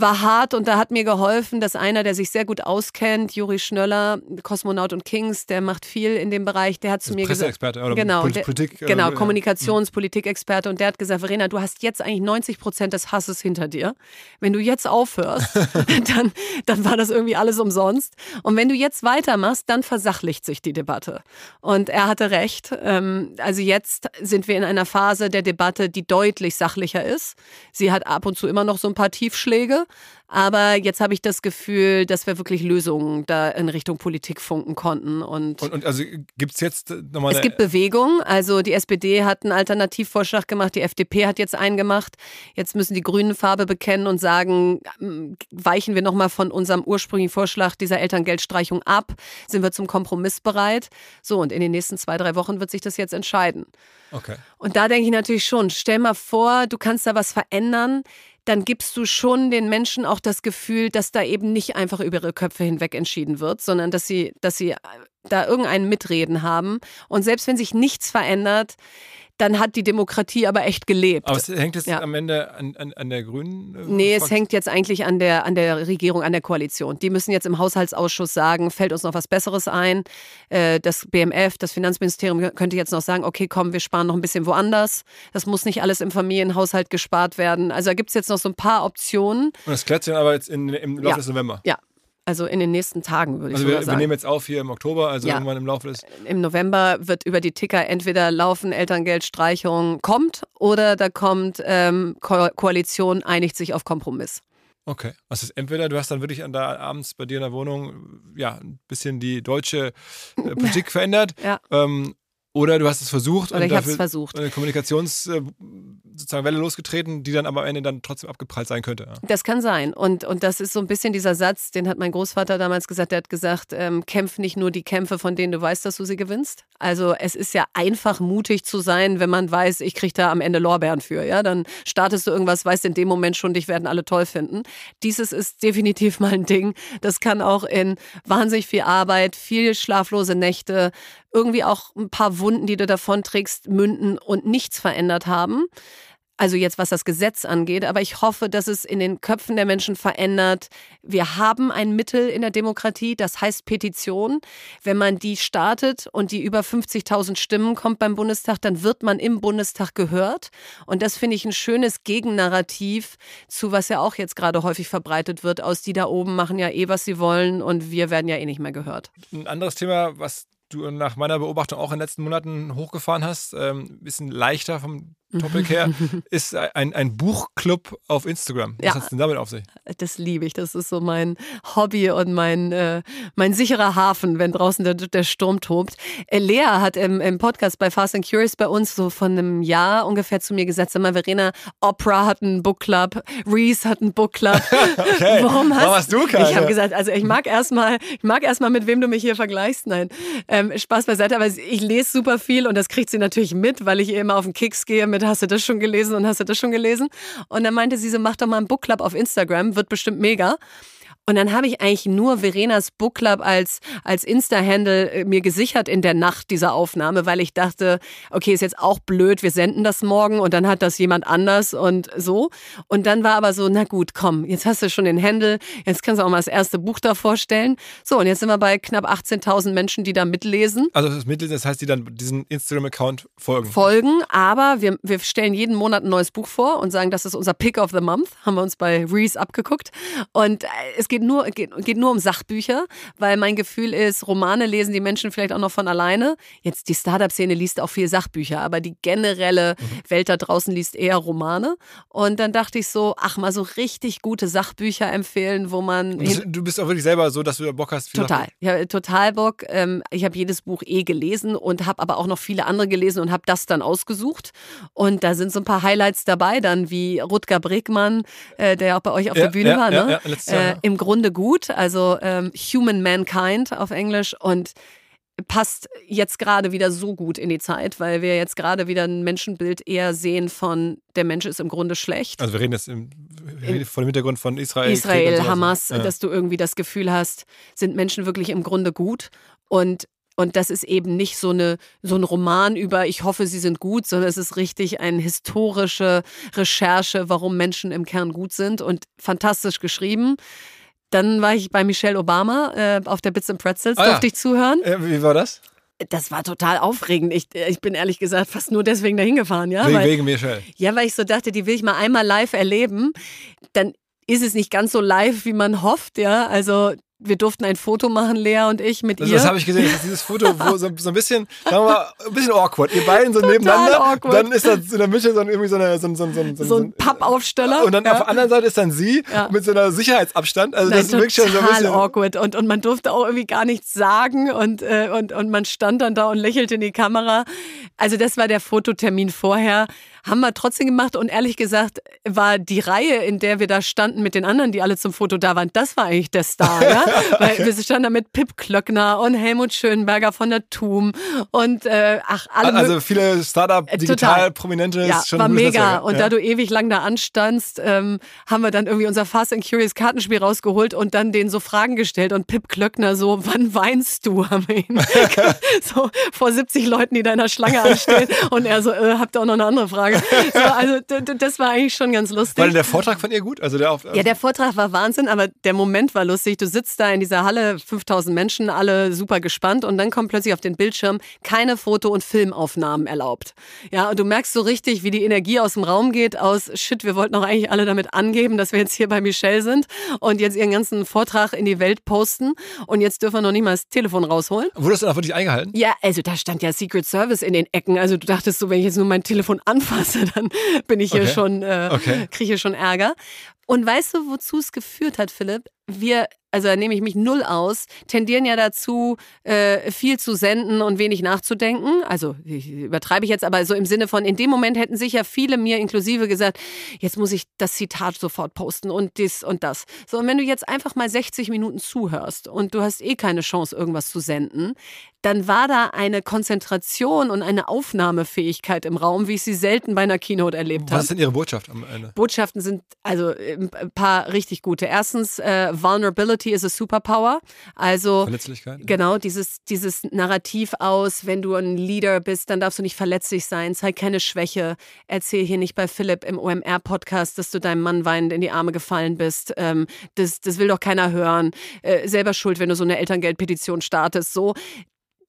war hart und da hat mir geholfen, dass einer, der sich sehr gut auskennt, Juri Schnöller, Kosmonaut und Kings, der macht viel in dem Bereich, der hat zu mir gesagt, oder genau, Politik, der, genau, äh, Kommunikationspolitikexperte und der hat gesagt, Verena, du hast jetzt eigentlich 90 Prozent des Hasses hinter dir. Wenn du jetzt aufhörst, dann, dann war das irgendwie alles umsonst. Und wenn du jetzt weitermachst, dann versachlicht sich die Debatte. Und er hatte recht. Ähm, also jetzt sind wir in einer Phase der Debatte, die deutlich sachlicher ist. Sie hat ab und zu immer noch so ein paar Tiefschläge, aber jetzt habe ich das Gefühl, dass wir wirklich Lösungen da in Richtung Politik funken konnten. Und, und, und also gibt es jetzt nochmal. Es gibt Bewegung. Also die SPD hat einen Alternativvorschlag gemacht, die FDP hat jetzt einen gemacht. Jetzt müssen die Grünen Farbe bekennen und sagen, hm, weichen wir nochmal von unserem ursprünglichen Vorschlag dieser Elterngeldstreichung ab? Sind wir zum Kompromiss bereit? So, und in den nächsten zwei, drei Wochen wird sich das jetzt entscheiden. Okay. Und da denke ich natürlich schon, stell mal vor, du kannst da was verändern dann gibst du schon den Menschen auch das Gefühl, dass da eben nicht einfach über ihre Köpfe hinweg entschieden wird, sondern dass sie, dass sie da irgendein Mitreden haben. Und selbst wenn sich nichts verändert, dann hat die Demokratie aber echt gelebt. Aber es hängt es ja. am Ende an, an, an der Grünen? Äh, nee, es hängt jetzt eigentlich an der, an der Regierung, an der Koalition. Die müssen jetzt im Haushaltsausschuss sagen, fällt uns noch was Besseres ein. Äh, das BMF, das Finanzministerium könnte jetzt noch sagen, okay, komm, wir sparen noch ein bisschen woanders. Das muss nicht alles im Familienhaushalt gespart werden. Also da gibt es jetzt noch so ein paar Optionen. Und das klärt sich aber jetzt in, im Laufe ja. des November? Ja, also in den nächsten Tagen würde also ich wir, sagen. Wir nehmen jetzt auf hier im Oktober, also ja. irgendwann im Laufe des. Im November wird über die Ticker entweder laufen, Elterngeldstreichung kommt oder da kommt ähm, Ko Koalition einigt sich auf Kompromiss. Okay. Was ist entweder, du hast dann wirklich an da abends bei dir in der Wohnung ja ein bisschen die deutsche äh, Politik verändert. ja. Ähm, oder du hast es versucht Oder und ich dafür versucht. eine Kommunikations äh, sozusagen Welle losgetreten, die dann aber am Ende dann trotzdem abgeprallt sein könnte. Ja. Das kann sein. Und, und das ist so ein bisschen dieser Satz, den hat mein Großvater damals gesagt. Der hat gesagt, ähm, kämpf nicht nur die Kämpfe, von denen du weißt, dass du sie gewinnst. Also es ist ja einfach mutig zu sein, wenn man weiß, ich kriege da am Ende Lorbeeren für. Ja, dann startest du irgendwas, weißt in dem Moment schon, dich werden alle toll finden. Dieses ist definitiv mal ein Ding. Das kann auch in wahnsinnig viel Arbeit, viel schlaflose Nächte, irgendwie auch ein paar Wunden, die du davon trägst, münden und nichts verändert haben. Also jetzt, was das Gesetz angeht. Aber ich hoffe, dass es in den Köpfen der Menschen verändert. Wir haben ein Mittel in der Demokratie, das heißt Petition. Wenn man die startet und die über 50.000 Stimmen kommt beim Bundestag, dann wird man im Bundestag gehört. Und das finde ich ein schönes Gegennarrativ zu, was ja auch jetzt gerade häufig verbreitet wird, aus die da oben machen ja eh, was sie wollen und wir werden ja eh nicht mehr gehört. Ein anderes Thema, was du nach meiner Beobachtung auch in den letzten Monaten hochgefahren hast, ähm, bisschen leichter vom Topic her, ist ein, ein Buchclub auf Instagram. Was Ja. hat es denn damit auf sich? Das liebe ich. Das ist so mein Hobby und mein, äh, mein sicherer Hafen, wenn draußen der, der Sturm tobt. Äh, Lea hat im, im Podcast bei Fast and Curious bei uns so von einem Jahr ungefähr zu mir gesagt, sag mal, Verena, Opera hat einen Bookclub, Reese hat einen Bookclub. Okay. Warum hast Warum hast du keinen? Ich habe gesagt, also ich mag erstmal, ich mag erstmal, mit wem du mich hier vergleichst. Nein, ähm, Spaß beiseite, aber ich lese super viel und das kriegt sie natürlich mit, weil ich ihr immer auf den Kicks gehe mit, hast du das schon gelesen und hast du das schon gelesen? Und dann meinte sie so, mach doch mal einen Bookclub auf Instagram, wird bestimmt mega. Und dann habe ich eigentlich nur Verenas Book Club als, als Insta-Handle äh, mir gesichert in der Nacht dieser Aufnahme, weil ich dachte, okay, ist jetzt auch blöd, wir senden das morgen und dann hat das jemand anders und so. Und dann war aber so, na gut, komm, jetzt hast du schon den Handle, jetzt kannst du auch mal das erste Buch da vorstellen. So, und jetzt sind wir bei knapp 18.000 Menschen, die da mitlesen Also das Mittel, das heißt, die dann diesen Instagram-Account folgen. folgen, aber wir, wir stellen jeden Monat ein neues Buch vor und sagen, das ist unser Pick of the Month, haben wir uns bei Reese abgeguckt. Und äh, es geht nur, geht, geht nur um Sachbücher, weil mein Gefühl ist, Romane lesen die Menschen vielleicht auch noch von alleine. Jetzt die Startup-Szene liest auch viel Sachbücher, aber die generelle Welt da draußen liest eher Romane. Und dann dachte ich so, ach mal so richtig gute Sachbücher empfehlen, wo man du bist auch wirklich selber so, dass du Bock hast. Total. Ich habe total Bock. Ähm, Ich habe jedes Buch eh gelesen und habe aber auch noch viele andere gelesen und habe das dann ausgesucht. Und da sind so ein paar Highlights dabei, dann wie Rutger Bregmann, äh, der auch bei euch auf Ja, der Bühne ja, war. ja, Ne? ja, Jahr, äh, ja. Im Grunde gut, also ähm, Human Mankind auf Englisch und passt jetzt gerade wieder so gut in die Zeit, weil wir jetzt gerade wieder ein Menschenbild eher sehen von der Mensch ist im Grunde schlecht. Also wir reden jetzt im, reden vor dem Hintergrund von Israel. Israel, sowas. Hamas, Ja. dass du irgendwie das Gefühl hast, sind Menschen wirklich im Grunde gut und und das ist eben nicht so, eine, so ein Roman über, ich hoffe, sie sind gut, sondern es ist richtig eine historische Recherche, warum Menschen im Kern gut sind und fantastisch geschrieben. Dann war ich bei Michelle Obama äh, auf der Bits and Pretzels, Ah ja. durfte ich zuhören. Äh, wie war das? Das war total aufregend. Ich, ich bin ehrlich gesagt fast nur deswegen dahin gefahren, ja. wegen, weil- wegen Michelle. ja, weil ich so dachte, die will ich mal einmal live erleben. Dann ist es nicht ganz so live, wie man hofft, ja. Also wir durften ein Foto machen, Lea und ich mit Also ihr. das habe ich gesehen. Das ist dieses Foto, wo so, so ein bisschen, sagen wir mal, ein bisschen awkward. Ihr beiden so nebeneinander. awkward. Dann ist da in der Mitte so ein, irgendwie so, eine, so, ein- so, so, so ein Pappaufsteller. Und dann ja. auf der anderen Seite ist dann sie Ja. mit so einer Sicherheitsabstand. Also Nein, das ist wirklich schon so ein total bisschen. awkward und, und man durfte auch irgendwie gar nichts sagen und, äh, und, und man stand dann da und lächelte in die Kamera. Also das war der Fototermin vorher. Haben wir trotzdem gemacht und ehrlich gesagt war die Reihe, in der wir da standen mit den anderen, die alle zum Foto da waren, das war eigentlich der Star, ja? Weil wir standen da mit Pip Klöckner und Helmut Schönberger von der TUM und äh, ach, alle Also viele Startup, Äh, digital prominente, ja, ist schon war mega. Netzwerk, Und ja. da du ewig lang da anstandst, ähm, haben wir dann irgendwie unser Fast and Curious Kartenspiel rausgeholt und dann denen so Fragen gestellt. Und Pip Klöckner so, wann weinst du? Haben wir ihn so vor 70 Leuten, die da in der Schlange anstehen. Und er so, äh, habt ihr auch noch eine andere Frage? So, also das war eigentlich schon ganz lustig. War denn der Vortrag von ihr gut? Also der auf, Ja, der Vortrag war Wahnsinn, aber der Moment war lustig. Du sitzt da in dieser Halle, 5000 Menschen, alle super gespannt und dann kommt plötzlich auf den Bildschirm keine Foto- und Filmaufnahmen erlaubt. Ja, und du merkst so richtig, wie die Energie aus dem Raum geht, aus Shit, wir wollten auch eigentlich alle damit angeben, dass wir jetzt hier bei Michelle sind und jetzt ihren ganzen Vortrag in die Welt posten und jetzt dürfen wir noch nicht mal das Telefon rausholen. Wurde das dann auch wirklich eingehalten? Ja, also da stand ja Secret Service in den Ecken. Also du dachtest so, wenn ich jetzt nur mein Telefon anfasse, dann bin ich hier Okay. schon, äh, Okay. kriege hier schon Ärger. Und weißt du, wozu es geführt hat, Philipp? Wir, also da nehme ich mich null aus, tendieren ja dazu, äh, viel zu senden und wenig nachzudenken. Also ich, übertreibe ich jetzt, aber so im Sinne von, in dem Moment hätten sicher viele mir inklusive gesagt, jetzt muss ich das Zitat sofort posten und dies und das. So, und wenn du jetzt einfach mal 60 Minuten zuhörst und du hast eh keine Chance, irgendwas zu senden, dann war da eine Konzentration und eine Aufnahmefähigkeit im Raum, wie ich sie selten bei einer Keynote erlebt Was habe. ist denn Ihre Botschaft am Ende? Botschaften sind also äh, ein paar richtig gute. Erstens, äh, Vulnerability is a superpower. Also Verletzlichkeit. Genau, dieses, dieses Narrativ aus, wenn du ein Leader bist, dann darfst du nicht verletzlich sein, zeig keine Schwäche. Erzähl hier nicht bei Philipp im OMR-Podcast, dass du deinem Mann weinend in die Arme gefallen bist. Ähm, das, das will doch keiner hören. Äh, selber schuld, wenn du so eine Elterngeldpetition startest. So,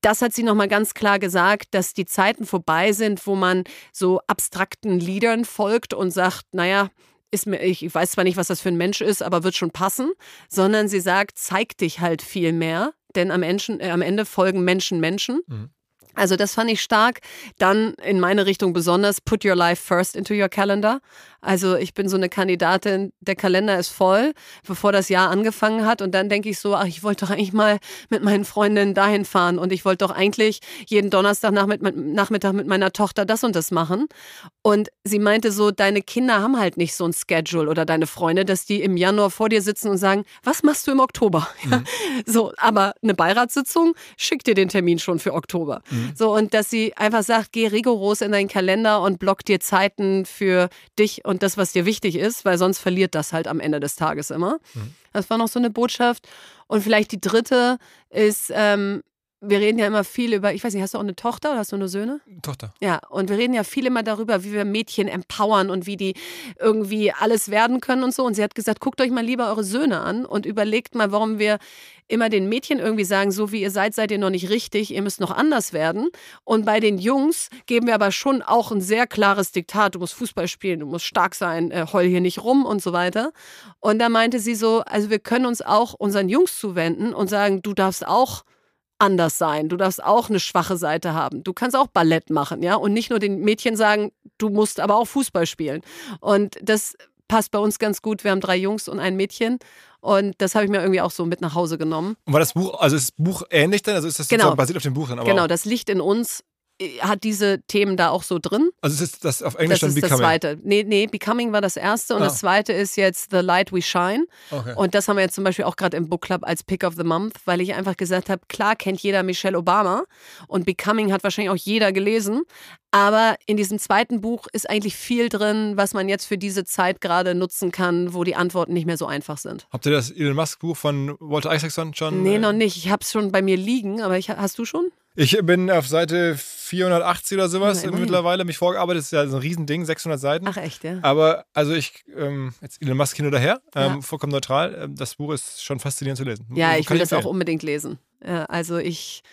das hat sie nochmal ganz klar gesagt, dass die Zeiten vorbei sind, wo man so abstrakten Liedern folgt und sagt, naja, ist mir, ich weiß zwar nicht, was das für ein Mensch ist, aber wird schon passen, sondern sie sagt, zeig dich halt viel mehr, denn am, Menschen, äh, am Ende folgen Menschen Menschen. Mhm. Also das fand ich stark. Dann in meine Richtung besonders, put your life first into your calendar. Also ich bin so eine Kandidatin, der Kalender ist voll, bevor das Jahr angefangen hat. Und dann denke ich so, ach, ich wollte doch eigentlich mal mit meinen Freundinnen dahin fahren. Und ich wollte doch eigentlich jeden Donnerstag Nachmittag mit meiner Tochter das und das machen. Und sie meinte so, deine Kinder haben halt nicht so ein Schedule oder deine Freunde, dass die im Januar vor dir sitzen und sagen, was machst du im Oktober? Mhm. so, aber eine Beiratssitzung schickt dir den Termin schon für Oktober. Mhm. So, und dass sie einfach sagt, geh rigoros in deinen Kalender und block dir Zeiten für dich und das, was dir wichtig ist, weil sonst verliert das halt am Ende des Tages immer. Mhm. Das war noch so eine Botschaft. Und vielleicht die dritte ist, ähm, wir reden ja immer viel über, ich weiß nicht, hast du auch eine Tochter oder hast du nur Söhne? Tochter. Ja, und wir reden ja viel immer darüber, wie wir Mädchen empowern und wie die irgendwie alles werden können und so. Und sie hat gesagt, guckt euch mal lieber eure Söhne an und überlegt mal, warum wir immer den Mädchen irgendwie sagen, so wie ihr seid, seid ihr noch nicht richtig, ihr müsst noch anders werden. Und bei den Jungs geben wir aber schon auch ein sehr klares Diktat, du musst Fußball spielen, du musst stark sein, äh, heul hier nicht rum und so weiter. Und da meinte sie so, also wir können uns auch unseren Jungs zuwenden und sagen, du darfst auch anders sein. Du darfst auch eine schwache Seite haben. Du kannst auch Ballett machen, ja, und nicht nur den Mädchen sagen, du musst aber auch Fußball spielen. Und das passt bei uns ganz gut. Wir haben drei Jungs und ein Mädchen. Und das habe ich mir irgendwie auch so mit nach Hause genommen. Und war das Buch, also ist das Buch ähnlich dann? Also ist das genau. basiert auf dem Buch dann? Aber genau, das Licht in uns hat diese Themen da auch so drin. Also ist das auf Englisch das dann ist Becoming? Das zweite. Nee, nee, Becoming war das erste und ah. das zweite ist jetzt The Light We Shine. Okay. Und das haben wir jetzt zum Beispiel auch gerade im Book Club als Pick of the Month, weil ich einfach gesagt habe, klar kennt jeder Michelle Obama und Becoming hat wahrscheinlich auch jeder gelesen, aber in diesem zweiten Buch ist eigentlich viel drin, was man jetzt für diese Zeit gerade nutzen kann, wo die Antworten nicht mehr so einfach sind. Habt ihr das Elon Musk Buch von Walter Isaacson schon? Nee, noch nicht. Ich habe es schon bei mir liegen, aber ich, hast du schon? Ich bin auf Seite 480 oder sowas ja, mittlerweile mich vorgearbeitet. Das ist ja so ein Riesending, 600 Seiten. Ach echt, ja. Aber also ich, ähm, jetzt Elon Musk hin oder her, ähm, ja. vollkommen neutral. Ähm, das Buch ist schon faszinierend zu lesen. Ja, ich will das auch unbedingt lesen. Ja, also ich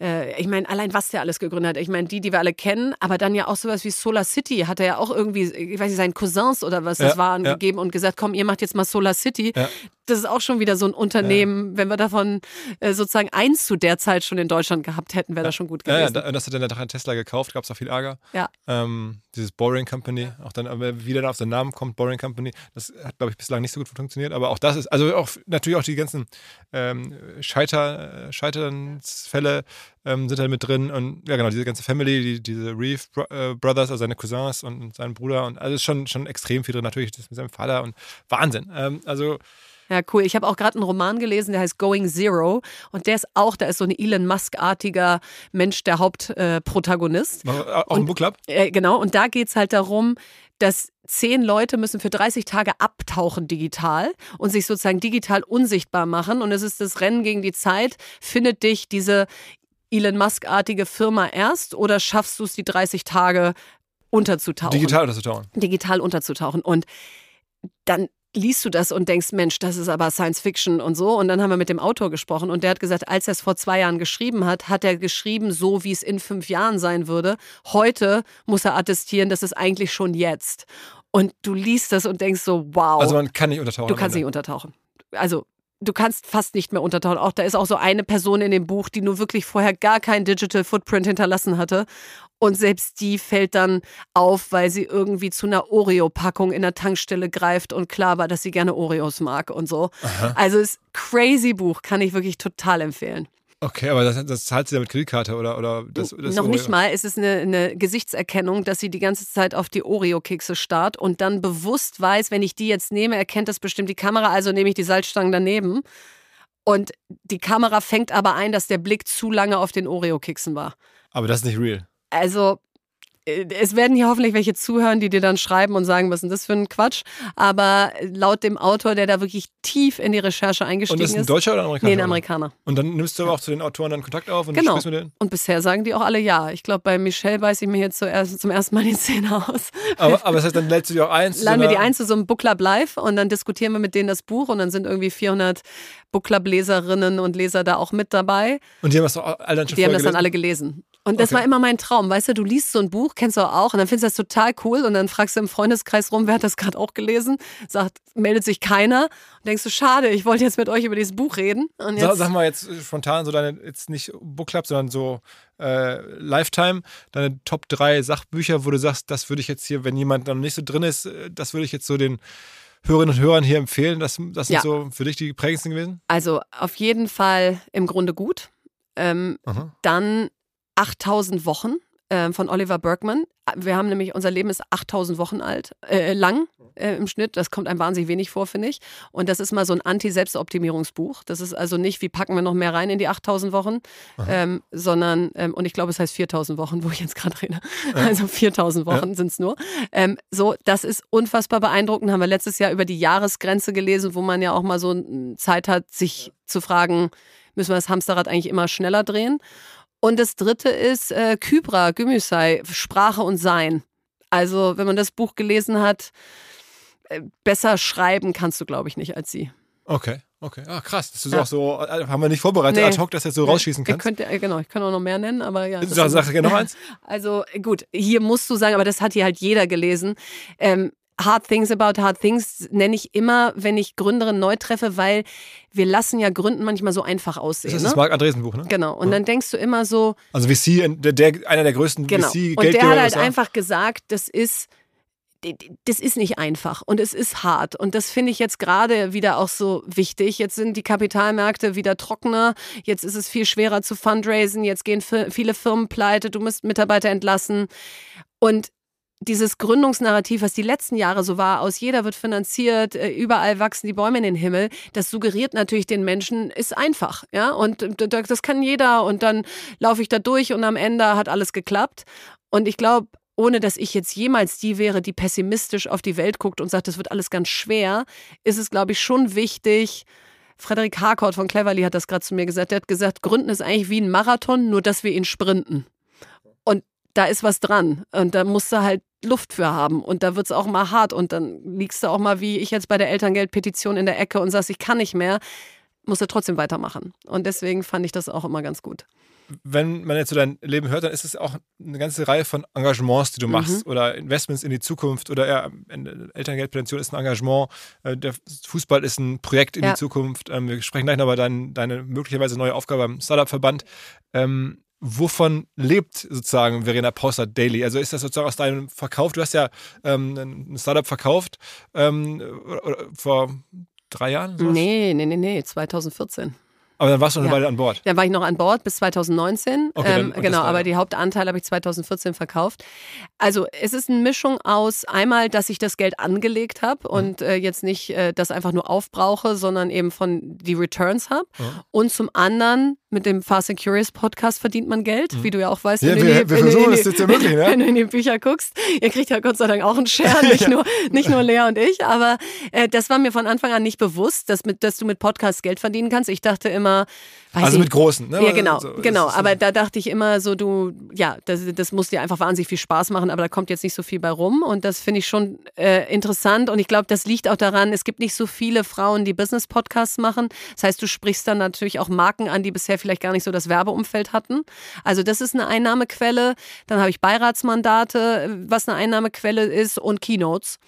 äh, ich meine, allein was der alles gegründet hat. Ich meine, die, die wir alle kennen, aber dann ja auch sowas wie Solar City hat er ja auch irgendwie, ich weiß nicht, seinen Cousins oder was das ja, waren, ja. gegeben und gesagt, komm, ihr macht jetzt mal Solar City. Ja das ist auch schon wieder so ein Unternehmen, ja. wenn wir davon äh, sozusagen eins zu der Zeit schon in Deutschland gehabt hätten, wäre ja. das schon gut gewesen. Ja, ja, das hat dann der Tesla gekauft, gab es auch viel Ärger. Ja. Ähm, dieses Boring Company, auch dann, aber wie dann auf den Namen kommt, Boring Company, das hat, glaube ich, bislang nicht so gut funktioniert, aber auch das ist, also auch natürlich auch die ganzen ähm, Scheiter, Scheiternsfälle ähm, sind da mit drin und ja genau, diese ganze Family, die, diese Reeve äh, Brothers, also seine Cousins und sein Bruder und alles schon, schon extrem viel drin, natürlich das mit seinem Vater und Wahnsinn. Ähm, also ja, cool. Ich habe auch gerade einen Roman gelesen, der heißt Going Zero. Und der ist auch, da ist so ein Elon Musk-artiger Mensch der Hauptprotagonist. Äh, auch im Book Club? Äh, genau. Und da geht es halt darum, dass zehn Leute müssen für 30 Tage abtauchen digital und sich sozusagen digital unsichtbar machen. Und es ist das Rennen gegen die Zeit. Findet dich diese Elon Musk-artige Firma erst oder schaffst du es, die 30 Tage unterzutauchen? Digital unterzutauchen. Digital unterzutauchen. Und dann liest du das und denkst, Mensch, das ist aber Science Fiction und so. Und dann haben wir mit dem Autor gesprochen und der hat gesagt, als er es vor zwei Jahren geschrieben hat, hat er geschrieben, so wie es in fünf Jahren sein würde. Heute muss er attestieren, das ist eigentlich schon jetzt. Und du liest das und denkst so, wow. Also man kann nicht untertauchen. Du kannst nicht untertauchen. Also du kannst fast nicht mehr untertauchen. Auch da ist auch so eine Person in dem Buch, die nur wirklich vorher gar kein Digital Footprint hinterlassen hatte. Und selbst die fällt dann auf, weil sie irgendwie zu einer Oreo-Packung in der Tankstelle greift und klar war, dass sie gerne Oreos mag und so. Aha. Also ist crazy Buch, kann ich wirklich total empfehlen. Okay, aber das, das zahlt sie ja mit Kreditkarte oder, oder das, das Noch Oreo. nicht mal. Es ist eine, eine Gesichtserkennung, dass sie die ganze Zeit auf die Oreo-Kekse starrt und dann bewusst weiß, wenn ich die jetzt nehme, erkennt das bestimmt die Kamera, also nehme ich die Salzstangen daneben. Und die Kamera fängt aber ein, dass der Blick zu lange auf den Oreo-Keksen war. Aber das ist nicht real. Also äh, es werden hier hoffentlich welche zuhören, die dir dann schreiben und sagen, was ist denn das für ein Quatsch? Aber laut dem Autor, der da wirklich tief in die Recherche eingestiegen Und das ist ein ist. Deutscher oder ein Amerikaner? Nee, ein Amerikaner. Und dann nimmst du aber auch zu den Autoren dann Kontakt auf und Genau. sprichst mit denen? Und bisher sagen die auch alle ja. Ich glaube, bei Michelle beiße ich mir jetzt zuerst, zum ersten Mal die Zähne aus. Aber, aber das heißt, dann lädst du die auch ein? Laden wir die einer- ein zu so einem Book Club Live und dann diskutieren wir mit denen das Buch und dann sind irgendwie 400 Book Club Leserinnen und Leser da auch mit dabei. Und die haben das doch alle dann schon Die haben das dann alle gelesen. Und das Okay. war immer mein Traum. Weißt du, du liest so ein Buch, kennst du auch, und dann findest du das total cool und dann fragst du im Freundeskreis rum, wer hat das gerade auch gelesen? Sagt, meldet sich keiner. Und denkst du, schade, ich wollte jetzt mit euch über dieses Buch reden. Und Sag, jetzt, sag mal jetzt äh, spontan so deine, jetzt nicht Book Club, sondern so äh, Lifetime, deine Top 3 Sachbücher, wo du sagst, das würde ich jetzt hier, wenn jemand noch nicht so drin ist, äh, das würde ich jetzt so den Hörerinnen und Hörern hier empfehlen. Das, das sind Ja. so für dich die prägendsten gewesen? also auf jeden Fall im Grunde gut. Ähm, Aha. Dann 8000 Wochen ähm, von Oliver Bergman. Wir haben nämlich, unser Leben ist 8000 Wochen alt, äh, lang äh, im Schnitt. Das kommt einem wahnsinnig wenig vor, finde ich. Und das ist mal so ein Anti-Selbstoptimierungsbuch. Das ist also nicht, wie packen wir noch mehr rein in die 8000 Wochen, ähm, sondern, ähm, und ich glaube, es heißt 4000 Wochen, wo ich jetzt gerade rede. Also 4000 Wochen sind es nur. Ähm, so, das ist unfassbar beeindruckend. Haben wir letztes Jahr über die Jahresgrenze gelesen, wo man ja auch mal so mm, Zeit hat, sich zu fragen, müssen wir das Hamsterrad eigentlich immer schneller drehen? Und das dritte ist äh, Kybra Gümüşay, Sprache und Sein. Also, wenn man das Buch gelesen hat, äh, besser schreiben kannst du, glaube ich, nicht als sie. Okay, okay. Ah, krass. Das ist Ja. auch so, äh, haben wir nicht vorbereitet, Nee. ad hoc, dass du jetzt so rausschießen Ich kannst. könnte, äh, genau, ich kann auch noch mehr nennen, aber ja. das Sag, sag noch eins. Also gut, hier musst du sagen, aber das hat hier halt jeder gelesen. Ähm, Hard Things About Hard Things nenne ich immer, wenn ich Gründerin neu treffe, weil wir lassen ja Gründen manchmal so einfach Das aussehen. ist ne? das Marc Andresen Buch, ne? Genau. Und dann denkst du immer so, Also VC, der, der, einer der größten Genau. VC-Geldgeber. Und der hat halt einfach gesagt, das ist das ist nicht einfach und es ist hart. Und das finde ich jetzt gerade wieder auch so wichtig. Jetzt sind die Kapitalmärkte wieder trockener. Jetzt ist es viel schwerer zu fundraisen. Jetzt gehen viele Firmen pleite. Du musst Mitarbeiter entlassen. Und dieses Gründungsnarrativ, was die letzten Jahre so war, aus jeder wird finanziert, äh, überall wachsen die Bäume in den Himmel, das suggeriert natürlich den Menschen, ist einfach, ja, und das kann jeder und dann laufe ich da durch und am Ende hat alles geklappt. Und ich glaube, ohne dass ich jetzt jemals die wäre, die pessimistisch auf die Welt guckt und sagt, das wird alles ganz schwer, ist es, glaube ich, schon wichtig, Frederik Harcourt von Cleverly hat das gerade zu mir gesagt. Der hat gesagt, Gründen ist eigentlich wie ein Marathon, nur dass wir ihn sprinten. Und da ist was dran. Und da musst du halt Luft für haben. Und da wird es auch mal hart. Und dann liegst du auch mal, wie ich jetzt bei der Elterngeldpetition in der Ecke und sagst, ich kann nicht mehr, musst du trotzdem weitermachen. Und deswegen fand ich das auch immer ganz gut. wenn man jetzt so dein Leben hört, dann ist es auch eine ganze Reihe von Engagements, die du machst Mhm. oder Investments in die Zukunft oder ja, Elterngeldprävention ist ein Engagement, äh, der Fußball ist ein Projekt in Ja. die Zukunft. Ähm, Wir sprechen gleich noch über dein, deine möglicherweise neue Aufgabe beim Startup-Verband. Ähm, Wovon lebt sozusagen Verena Pauster Daily? Also ist das sozusagen aus deinem Verkauf? Du hast ja ähm, ein Startup verkauft ähm, vor drei Jahren? sowas? Nee, nee, nee, nee, 2014. Aber dann warst du noch eine Ja. Weile an Bord. Da war ich noch an Bord bis 2019. Okay, dann- ähm, das genau, aber die Hauptanteile habe ich 2014 verkauft. Also es ist eine Mischung aus einmal, dass ich das Geld angelegt Mhm. habe und äh, jetzt nicht äh, das einfach nur aufbrauche, sondern eben von die Returns habe. Mhm. Und zum anderen mit dem Fast and Curious Podcast verdient man Geld, wie du ja auch weißt. Mhm. Ja, wenn du wir- die- versuchen es jetzt zu ermöglichen, ja? Wenn du in die Bücher guckst. Ihr kriegt ja Gott sei Dank auch einen Share, nicht, nur, nicht nur Lea und ich. Aber äh, das war mir von Anfang an nicht bewusst, dass, mit, dass du mit Podcasts Geld verdienen kannst. Ich dachte immer, weiß Also ich, mit großen, ne? ja, genau, So, genau. Aber da dachte ich immer so, du, ja, das, das muss dir einfach wahnsinnig viel Spaß machen, aber da kommt jetzt nicht so viel bei rum. Und das finde ich schon äh, interessant. Und ich glaube, das liegt auch daran, es gibt nicht so viele Frauen, die Business-Podcasts machen. Das heißt, du sprichst dann natürlich auch Marken an, die bisher vielleicht gar nicht so das Werbeumfeld hatten. Also das ist eine Einnahmequelle. Dann habe ich Beiratsmandate, was eine Einnahmequelle ist, und Keynotes.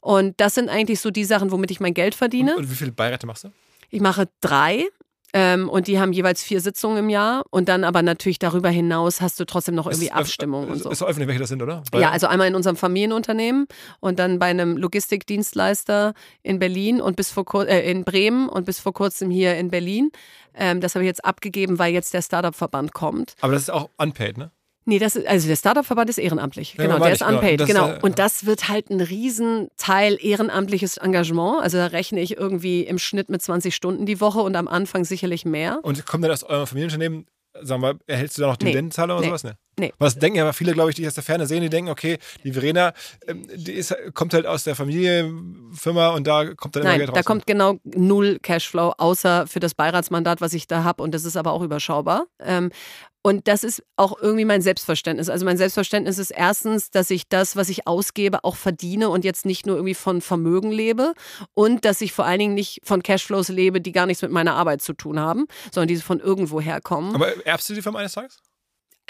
Und das sind eigentlich so die Sachen, womit ich mein Geld verdiene. Und wie viele Beiräte machst du? Ich mache drei. Ähm, und die haben jeweils vier Sitzungen im Jahr. Und dann aber natürlich darüber hinaus hast du trotzdem noch irgendwie Ist- Abstimmung und so. Ist öffentlich, welche das sind, oder? Ja, also einmal in unserem Familienunternehmen und dann bei einem Logistikdienstleister in Berlin und bis vor kur- äh, in Bremen und bis vor kurzem hier in Berlin. Ähm, das habe ich jetzt abgegeben, weil jetzt der Startup-Verband kommt. Aber das ist auch unpaid, ne? Nee, das ist, also der Startup-Verband ist ehrenamtlich. Ja, Genau, der ist genau. unpaid. Das, genau. äh, Und das wird halt ein Riesenteil ehrenamtliches Engagement. Also da rechne ich irgendwie im Schnitt mit 20 Stunden die Woche und am Anfang sicherlich mehr. Und kommt dann aus eurem Familienunternehmen, sagen wir, erhältst du da noch Dividendenzahlung oder Nee. sowas? Ne? Nee. Was denken aber viele, glaube ich, die aus der Ferne sehen, die denken, okay, die Verena, ähm, die ist, kommt halt aus der Familienfirma und da kommt dann immer Nein, Geld raus. da kommt genau null Cashflow, außer für das Beiratsmandat, was ich da habe. Und das ist aber auch überschaubar. Ähm, und das ist auch irgendwie mein Selbstverständnis. Also mein Selbstverständnis ist erstens, dass ich das, was ich ausgebe, auch verdiene und jetzt nicht nur irgendwie von Vermögen lebe und dass ich vor allen Dingen nicht von Cashflows lebe, die gar nichts mit meiner Arbeit zu tun haben, sondern die von irgendwo herkommen. aber erbst du die Firma eines Tages?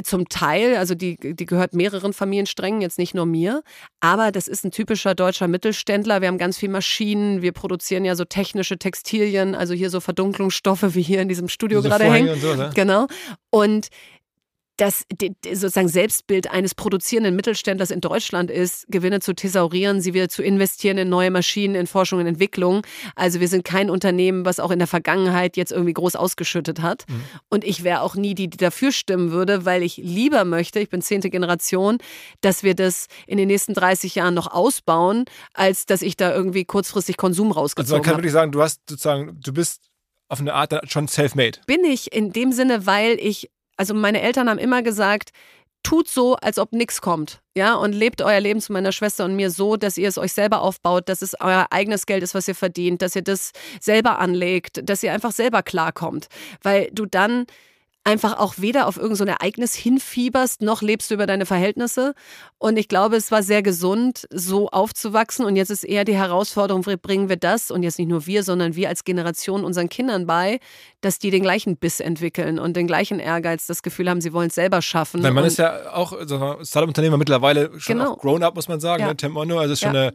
Zum Teil, also die, die gehört mehreren Familiensträngen, jetzt nicht nur mir. Aber das ist ein typischer deutscher Mittelständler. Wir haben ganz viel Maschinen. Wir produzieren ja so technische Textilien, also hier so Verdunklungsstoffe, wie hier in diesem Studio Diese gerade Vorhänge hängen. und so, ne? Genau. Und das sozusagen Selbstbild eines produzierenden Mittelständlers in Deutschland ist, Gewinne zu thesaurieren, sie wieder zu investieren in neue Maschinen, in Forschung und Entwicklung. Also wir sind kein Unternehmen, was auch in der Vergangenheit jetzt irgendwie groß ausgeschüttet hat. Mhm. Und ich wäre auch nie die, die dafür stimmen würde, weil ich lieber möchte, ich bin zehnte Generation, dass wir das in den nächsten 30 Jahren noch ausbauen, als dass ich da irgendwie kurzfristig Konsum Also man rausgezogen kann habe. wirklich sagen, du hast sozusagen, du bist auf eine Art schon self-made. bin ich in dem Sinne, weil ich, also meine Eltern haben immer gesagt, tut so, als ob nichts kommt. Ja, und lebt euer Leben zu meiner Schwester und mir so, dass ihr es euch selber aufbaut, dass es euer eigenes Geld ist, was ihr verdient, dass ihr das selber anlegt, dass ihr einfach selber klarkommt. Weil du dann einfach auch weder auf irgendein so Ereignis hinfieberst, noch lebst du über deine Verhältnisse. Und ich glaube, es war sehr gesund, so aufzuwachsen. Und jetzt ist eher die Herausforderung, bringen wir das, und jetzt nicht nur wir, sondern wir als Generation unseren Kindern bei, dass die den gleichen Biss entwickeln und den gleichen Ehrgeiz, das Gefühl haben, sie wollen es selber schaffen. Dein Mann und ist ja auch Startup-Unternehmer mittlerweile schon Genau. auch grown-up, muss man sagen, Ja. ne? Tempono, also ist schon Ja. eine,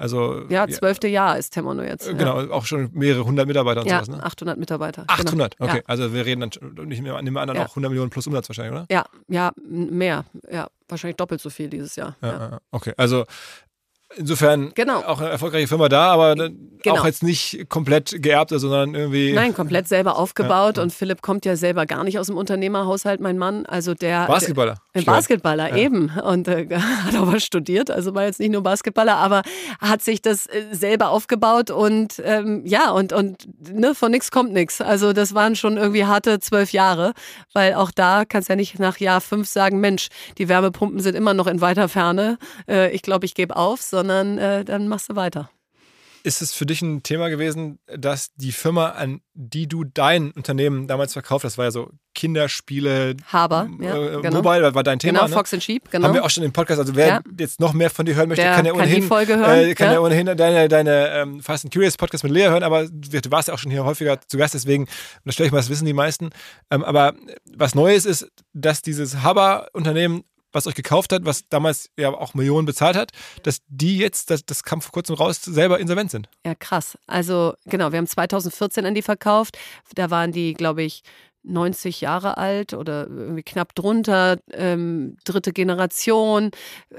also ja, zwölfte Jahr ist Temono jetzt. genau, auch schon mehrere hundert Mitarbeiter und Ja, sowas, ne? 800 Mitarbeiter. 800, genau. okay. Ja. Also wir reden dann schon- nicht mehr an dem anderen Ja. auch 100 Millionen plus Umsatz wahrscheinlich, oder? Ja, ja, mehr. Ja, wahrscheinlich doppelt so viel dieses Jahr. Ja, Ja. ja, ja. Okay, also insofern Genau. auch eine erfolgreiche Firma da, aber Genau. auch jetzt nicht komplett geerbt, sondern irgendwie Nein, komplett selber aufgebaut und Philipp kommt ja selber gar nicht aus dem Unternehmerhaushalt, mein Mann. Also der Basketballer. Ein Basketballer, eben. Und äh, hat auch was studiert, also war jetzt nicht nur Basketballer, aber hat sich das äh, selber aufgebaut und ähm, ja, und, und ne, von nichts kommt nichts. Also das waren schon irgendwie harte zwölf Jahre, weil auch da kannst du ja nicht nach Jahr fünf sagen, Mensch, die Wärmepumpen sind immer noch in weiter Ferne, äh, ich glaube, ich gebe auf, sondern äh, dann machst du weiter. Ist es für dich ein Thema gewesen, dass die Firma, an die du dein Unternehmen damals verkauft hast, war ja so Kinderspiele, Haber, ja, äh, genau. Mobile war dein Thema, Genau, ne? Fox and Sheep, genau. Haben wir auch schon im Podcast. Also wer Ja. jetzt noch mehr von dir hören möchte, Der kann ja kann die ohnehin, Folge hören, Äh, kann ja. ja. ohnehin deine, deine ähm, Fast and Curious Podcast mit Lea hören, aber du du warst ja auch schon hier häufiger zu Gast, deswegen unterstelle ich mal, das wissen die meisten. Ähm, aber was Neues ist, dass dieses Haber-Unternehmen was euch gekauft hat, was damals ja auch Millionen bezahlt hat, dass die jetzt, das, das kam vor kurzem raus, selber insolvent sind. Ja, krass. Also genau, wir haben 2014 an die verkauft. Da waren die, glaube ich, 90 Jahre alt oder irgendwie knapp drunter, ähm, dritte Generation,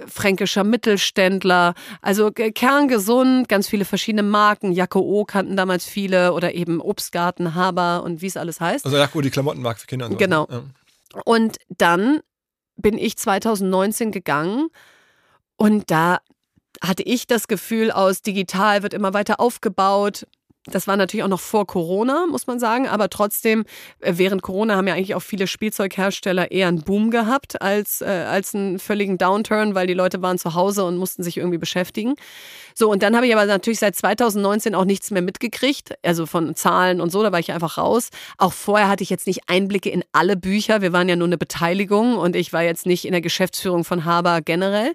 fränkischer Mittelständler, also kerngesund, ganz viele verschiedene Marken. Jacke O kannten damals viele oder eben Obstgarten, Haber und wie es alles heißt. Also Jaco, die Klamottenmarke für Kinder und so. Genau. Ja. Und dann bin ich 2019 gegangen und da hatte ich das Gefühl aus, digital wird immer weiter aufgebaut. Das war natürlich auch noch vor Corona, muss man sagen, aber trotzdem, äh, während Corona haben ja eigentlich auch viele Spielzeughersteller eher einen Boom gehabt als, äh, als einen völligen Downturn, weil die Leute waren zu Hause und mussten sich irgendwie beschäftigen. So, und dann habe ich aber natürlich seit 2019 auch nichts mehr mitgekriegt, also von Zahlen und so, da war ich einfach raus. Auch vorher hatte ich jetzt nicht Einblicke in alle Bücher, wir waren ja nur eine Beteiligung und ich war jetzt nicht in der Geschäftsführung von Haber generell.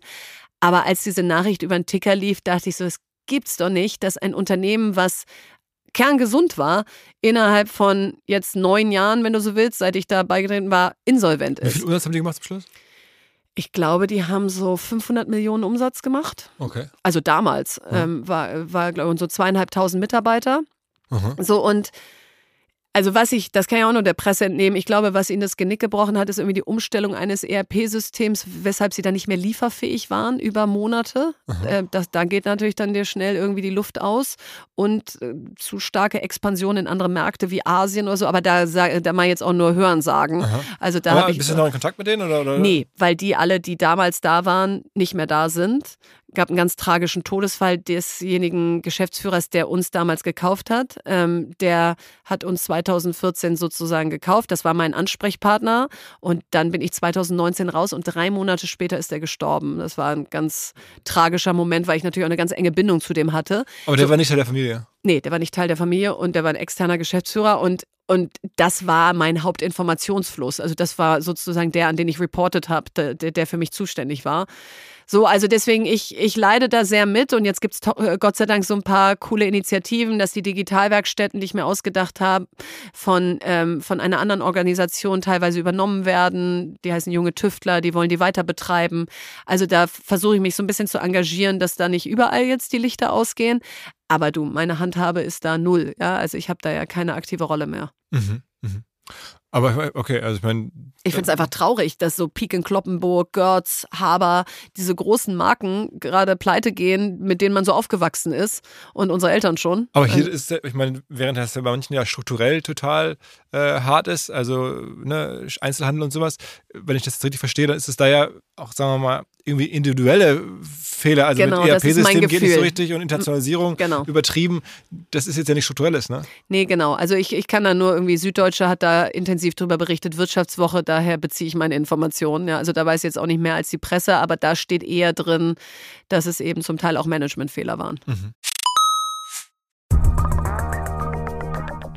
Aber als diese Nachricht über den Ticker lief, dachte ich so, es gibt's doch nicht, dass ein Unternehmen, was kerngesund war, innerhalb von jetzt neun Jahren, wenn du so willst, seit ich da beigetreten war, insolvent Wie viel ist. Umsatz haben die gemacht zum Schluss? Ich glaube, die haben so 500 Millionen Umsatz gemacht. Okay. Also damals ähm, war, war glaube ich, so zweieinhalbtausend Mitarbeiter. Aha. So und also was ich, das kann ich auch nur der Presse entnehmen, ich glaube, was ihnen das Genick gebrochen hat, ist irgendwie die Umstellung eines ERP-Systems, weshalb sie dann nicht mehr lieferfähig waren über Monate. Äh, das, da geht natürlich dann dir schnell irgendwie die Luft aus und äh, zu starke Expansion in andere Märkte wie Asien oder so, aber da, da mal jetzt auch nur hören sagen. Also da Aber habe ich bist du noch in Kontakt mit denen? Oder, oder? Nee, weil die alle, die damals da waren, nicht mehr da sind. Gab einen ganz tragischen Todesfall desjenigen Geschäftsführers, der uns damals gekauft hat. Ähm, der hat uns 2014 sozusagen gekauft. Das war mein Ansprechpartner. Und dann bin ich 2019 raus und drei Monate später ist er gestorben. Das war ein ganz tragischer Moment, weil ich natürlich auch eine ganz enge Bindung zu dem hatte. Aber der so, war nicht Teil der Familie. Nee, der war nicht Teil der Familie und der war ein externer Geschäftsführer und und das war mein Hauptinformationsfluss. Also das war sozusagen der, an den ich reportet habe, der, der für mich zuständig war. So, also deswegen, ich, ich leide da sehr mit und jetzt gibt es äh, Gott sei Dank so ein paar coole Initiativen, dass die Digitalwerkstätten, die ich mir ausgedacht habe, von, ähm, von einer anderen Organisation teilweise übernommen werden. Die heißen junge Tüftler, die wollen die weiter betreiben. Also da versuche ich mich so ein bisschen zu engagieren, dass da nicht überall jetzt die Lichter ausgehen. Aber du, meine Handhabe ist da null. Ja, also ich habe da ja keine aktive Rolle mehr. Mhm, mh. Aber okay, also ich meine. Ich finde es einfach traurig, dass so Peak in Kloppenburg, Görz, Haber, diese großen Marken gerade pleite gehen, mit denen man so aufgewachsen ist und unsere Eltern schon. Aber hier äh, ist, ich meine, während das ja bei manchen ja strukturell total äh, hart ist, also ne, Einzelhandel und sowas, wenn ich das richtig verstehe, dann ist es da ja auch, sagen wir mal, irgendwie individuelle Fehler. Also genau, mit ERP-System geht nicht so richtig und Internationalisierung genau. übertrieben. Das ist jetzt ja nicht strukturelles, ne? Nee, genau. Also ich, ich kann da nur irgendwie, Süddeutsche hat da intensiv drüber berichtet, Wirtschaftswoche, daher beziehe ich meine Informationen. Ja, also da weiß ich jetzt auch nicht mehr als die Presse, aber da steht eher drin, dass es eben zum Teil auch Managementfehler waren. Mhm.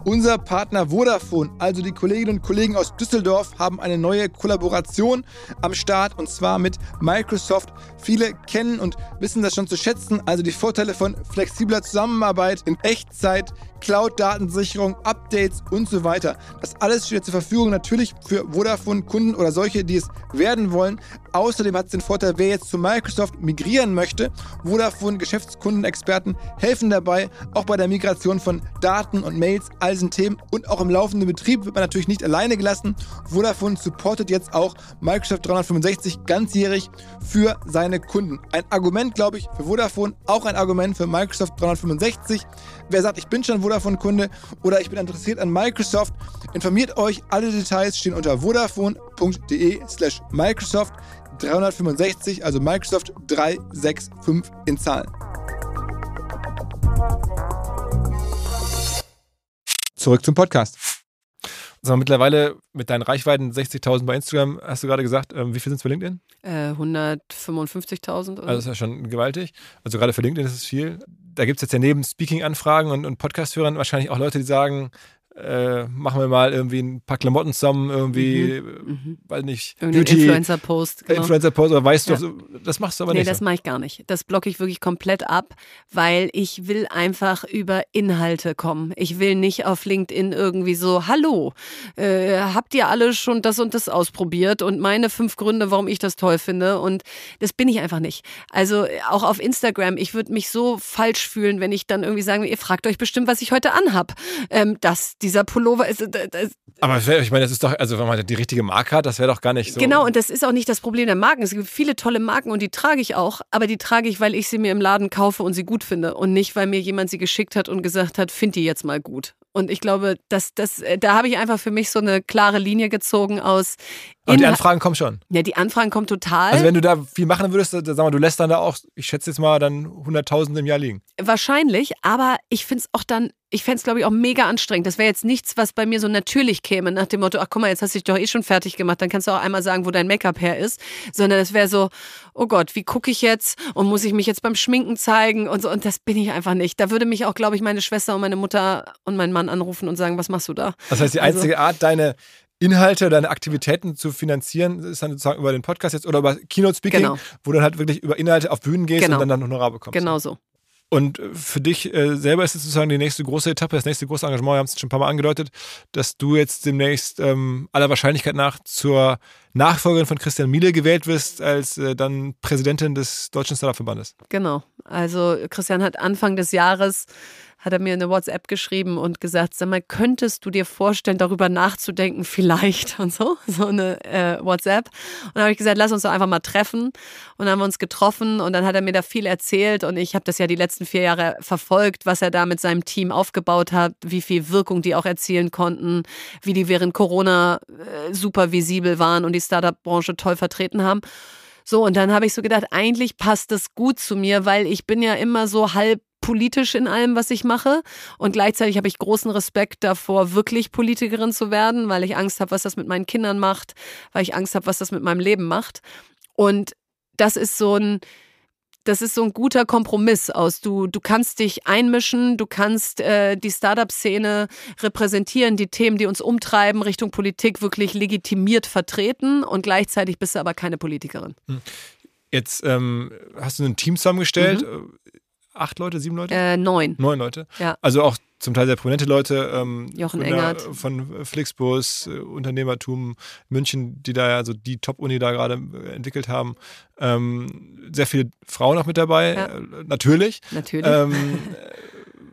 Unser Partner Vodafone, also die Kolleginnen und Kollegen aus Düsseldorf, haben eine neue Kollaboration am Start und zwar mit Microsoft. Viele kennen und wissen das schon zu schätzen, also die Vorteile von flexibler Zusammenarbeit in Echtzeit, Cloud-Datensicherung, Updates und so weiter. Das alles steht zur Verfügung natürlich für Vodafone-Kunden oder solche, die es werden wollen. Außerdem hat es den Vorteil, wer jetzt zu Microsoft migrieren möchte. Vodafone-Geschäftskundenexperten helfen dabei, auch bei der Migration von Daten und Mails, all diesen Themen und auch im laufenden Betrieb wird man natürlich nicht alleine gelassen. Vodafone supportet jetzt auch Microsoft 365 ganzjährig für seine Kunden. Ein Argument, glaube ich, für Vodafone, auch ein Argument für Microsoft 365. Wer sagt, ich bin schon Vodafone-Kunde oder ich bin interessiert an Microsoft, informiert euch. Alle Details stehen unter vodafone.de slash Microsoft 365, also Microsoft 365 in Zahlen. Zurück zum Podcast. Also mittlerweile mit deinen Reichweiten 60.000 bei Instagram, hast du gerade gesagt, ähm, wie viel sind es bei LinkedIn? Äh, 155.000. Also das ist ja schon gewaltig. Also gerade für LinkedIn ist es viel. Da gibt es jetzt ja neben Speaking-Anfragen und, und Podcast-Hörern wahrscheinlich auch Leute, die sagen, äh, machen wir mal irgendwie ein paar Klamotten zusammen, irgendwie, mhm. mhm. weil nicht. Influencer-Post. Genau. Influencer-Post, oder weißt ja. du, das machst du aber nee, nicht. Nee, das so. mache ich gar nicht. Das blocke ich wirklich komplett ab, weil ich will einfach über Inhalte kommen. Ich will nicht auf LinkedIn irgendwie so, hallo, äh, habt ihr alle schon das und das ausprobiert und meine fünf Gründe, warum ich das toll finde und das bin ich einfach nicht. Also auch auf Instagram, ich würde mich so falsch fühlen, wenn ich dann irgendwie sage, ihr fragt euch bestimmt, was ich heute anhab. Ähm, das, die dieser Pullover ist. Das aber ich meine, das ist doch, also wenn man die richtige Marke hat, das wäre doch gar nicht so. Genau, und das ist auch nicht das Problem der Marken. Es gibt viele tolle Marken und die trage ich auch, aber die trage ich, weil ich sie mir im Laden kaufe und sie gut finde und nicht, weil mir jemand sie geschickt hat und gesagt hat, find die jetzt mal gut. Und ich glaube, dass das, äh, da habe ich einfach für mich so eine klare Linie gezogen aus. Aber die Anfragen kommen schon. Ja, die Anfragen kommen total. Also wenn du da viel machen würdest, dann, sag mal, du lässt dann da auch, ich schätze jetzt mal, dann 100.000 im Jahr liegen. Wahrscheinlich, aber ich finde es auch dann ich fände es, glaube ich, auch mega anstrengend. Das wäre jetzt nichts, was bei mir so natürlich käme, nach dem Motto, ach guck mal, jetzt hast du dich doch eh schon fertig gemacht, dann kannst du auch einmal sagen, wo dein Make-up her ist. Sondern es wäre so, oh Gott, wie gucke ich jetzt und muss ich mich jetzt beim Schminken zeigen und so. Und das bin ich einfach nicht. Da würde mich auch, glaube ich, meine Schwester und meine Mutter und mein Mann anrufen und sagen, was machst du da? Das heißt, die also einzige Art, deine Inhalte, deine Aktivitäten zu finanzieren, ist dann sozusagen über den Podcast jetzt oder über Keynote Speaking, genau. wo du dann halt wirklich über Inhalte auf Bühnen gehst genau. und dann dann Honorar bekommst. Genau so. Und für dich äh, selber ist es sozusagen die nächste große Etappe, das nächste große Engagement, wir haben es schon ein paar Mal angedeutet, dass du jetzt demnächst ähm, aller Wahrscheinlichkeit nach zur Nachfolgerin von Christian Miele gewählt wirst, als äh, dann Präsidentin des Deutschen Startup-Verbandes. Genau. Also Christian hat Anfang des Jahres hat er mir eine WhatsApp geschrieben und gesagt, sag mal, könntest du dir vorstellen, darüber nachzudenken, vielleicht und so, so eine äh, WhatsApp. Und dann habe ich gesagt, lass uns doch einfach mal treffen. Und dann haben wir uns getroffen und dann hat er mir da viel erzählt und ich habe das ja die letzten vier Jahre verfolgt, was er da mit seinem Team aufgebaut hat, wie viel Wirkung die auch erzielen konnten, wie die während Corona äh, super visibel waren und die Startup-Branche toll vertreten haben. So, und dann habe ich so gedacht, eigentlich passt das gut zu mir, weil ich bin ja immer so halb politisch in allem, was ich mache. Und gleichzeitig habe ich großen Respekt davor, wirklich Politikerin zu werden, weil ich Angst habe, was das mit meinen Kindern macht, weil ich Angst habe, was das mit meinem Leben macht. Und das ist so ein, das ist so ein guter Kompromiss aus. Du, du kannst dich einmischen, du kannst äh, die Startup-Szene repräsentieren, die Themen, die uns umtreiben, Richtung Politik wirklich legitimiert vertreten und gleichzeitig bist du aber keine Politikerin. Hm. Jetzt ähm, hast du ein Team zusammengestellt. Mhm. Acht Leute, sieben Leute? Äh, neun. Neun Leute. Ja. Also auch zum Teil sehr prominente Leute. Ähm, Jochen Engert. Von Flixbus, äh, Unternehmertum München, die da ja so die Top-Uni da gerade äh, entwickelt haben. Ähm, sehr viele Frauen auch mit dabei, ja. äh, natürlich. Natürlich. Ähm,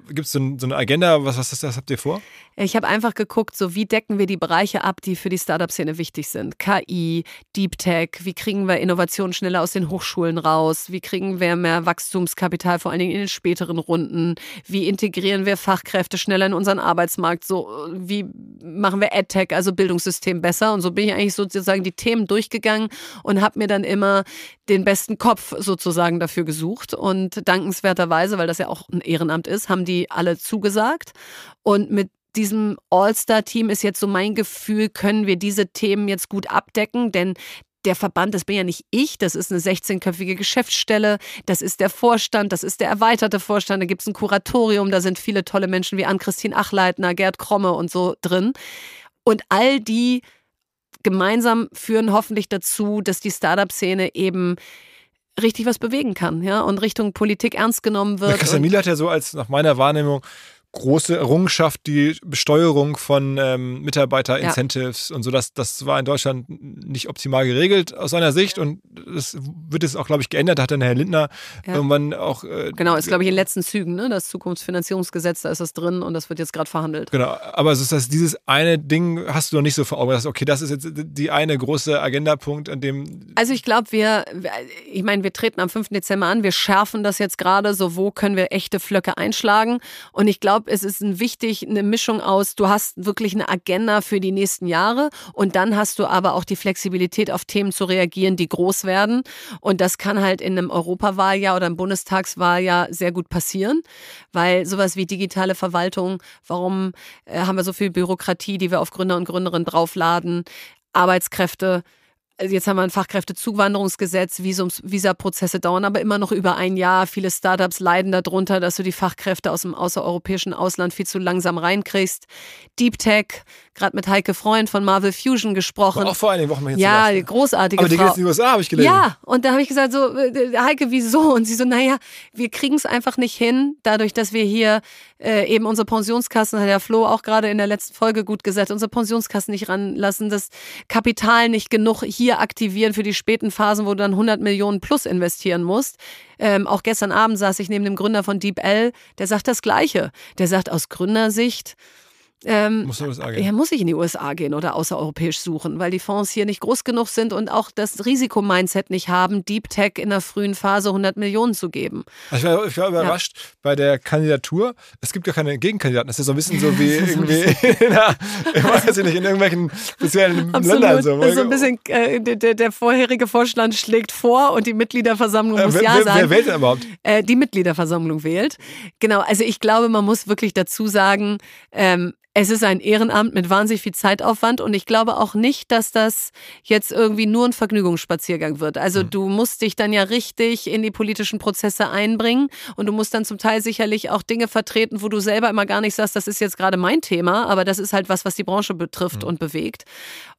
Gibt es so, so, eine Agenda? Was, was, was habt ihr vor? Ich habe einfach geguckt, so wie decken wir die Bereiche ab, die für die Startup-Szene wichtig sind. KI, Deep Tech, wie kriegen wir Innovationen schneller aus den Hochschulen raus? Wie kriegen wir mehr Wachstumskapital, vor allen Dingen in den späteren Runden? Wie integrieren wir Fachkräfte schneller in unseren Arbeitsmarkt? So, wie machen wir EdTech, also Bildungssystem besser? Und so bin ich eigentlich sozusagen die Themen durchgegangen und habe mir dann immer den besten Kopf sozusagen dafür gesucht. Und dankenswerterweise, weil das ja auch ein Ehrenamt ist, haben die alle zugesagt. Und mit diesem All-Star-Team ist jetzt so mein Gefühl, können wir diese Themen jetzt gut abdecken, denn der Verband, das bin ja nicht ich, das ist eine 16-köpfige Geschäftsstelle, das ist der Vorstand, das ist der erweiterte Vorstand, da gibt es ein Kuratorium, da sind viele tolle Menschen wie Ann-Christine Achleitner, Gerd Kromme und so drin. Und all die gemeinsam führen hoffentlich dazu, dass die Startup-Szene eben richtig was bewegen kann, ja, und Richtung Politik ernst genommen wird. Christian Miele hat ja so als nach meiner Wahrnehmung große Errungenschaft, die Besteuerung von ähm, Mitarbeiter-Incentives ja. und so. Das, das war in Deutschland nicht optimal geregelt aus seiner Sicht und das wird es auch, glaube ich, geändert. Da hat dann Herr Lindner ja. irgendwann auch. Äh, genau, ist, glaube ich, in den letzten Zügen, ne? Das Zukunftsfinanzierungsgesetz, da ist das drin und das wird jetzt gerade verhandelt. Genau, aber es ist das, dieses eine Ding hast du noch nicht so vor Augen. Dass, okay, das ist jetzt die eine große Agendapunkt, an dem. Also ich glaube, wir, ich meine, wir treten am 5. Dezember an, wir schärfen das jetzt gerade, so wo können wir echte Flöcke einschlagen. Und ich glaube, es ist ein wichtig, eine Mischung aus, du hast wirklich eine Agenda für die nächsten Jahre und dann hast du aber auch die Flexibilität, auf Themen zu reagieren, die groß werden. Und das kann halt in einem Europawahljahr oder einem Bundestagswahljahr sehr gut passieren, weil sowas wie digitale Verwaltung, warum äh, haben wir so viel Bürokratie, die wir auf Gründer und Gründerinnen draufladen, Arbeitskräfte, also jetzt haben wir ein Fachkräftezuwanderungsgesetz, Visums, Visaprozesse dauern aber immer noch über ein Jahr. Viele Startups leiden darunter, dass du die Fachkräfte aus dem außereuropäischen Ausland viel zu langsam reinkriegst. Deep Tech, gerade mit Heike Freund von Marvel Fusion gesprochen. War auch vor einigen Wochen mal jetzt Ja, die großartige Aber die Frau. geht in die USA, habe ich gelesen. Ja, und da habe ich gesagt so, äh, Heike, wieso? Und sie so, naja, wir kriegen es einfach nicht hin, dadurch, dass wir hier äh, eben unsere Pensionskassen, hat der Flo auch gerade in der letzten Folge gut gesagt, unsere Pensionskassen nicht ranlassen, das Kapital nicht genug hier hier aktivieren für die späten Phasen, wo du dann 100 Millionen plus investieren musst. Ähm, auch gestern Abend saß ich neben dem Gründer von DeepL, der sagt das Gleiche. Der sagt aus Gründersicht, ähm, muss, ja, muss ich in die USA gehen oder außereuropäisch suchen, weil die Fonds hier nicht groß genug sind und auch das Risikomindset nicht haben, Deep Tech in der frühen Phase 100 Millionen zu geben. Also ich, war, ich war überrascht ja. bei der Kandidatur. Es gibt ja keine Gegenkandidaten. Das ist so ein bisschen so wie irgendwie, in, ich weiß nicht, in irgendwelchen speziellen Absolut. Ländern. So. Das ist so ein bisschen, äh, der, der, vorherige Vorstand schlägt vor und die Mitgliederversammlung äh, muss wer, Ja wer, sagen. Wer wählt denn überhaupt? Äh, die Mitgliederversammlung wählt. Genau, also ich glaube, man muss wirklich dazu sagen, ähm, es ist ein Ehrenamt mit wahnsinnig viel Zeitaufwand und ich glaube auch nicht, dass das jetzt irgendwie nur ein Vergnügungsspaziergang wird. Also mhm. du musst dich dann ja richtig in die politischen Prozesse einbringen und du musst dann zum Teil sicherlich auch Dinge vertreten, wo du selber immer gar nicht sagst, das ist jetzt gerade mein Thema, aber das ist halt was, was die Branche betrifft mhm. und bewegt.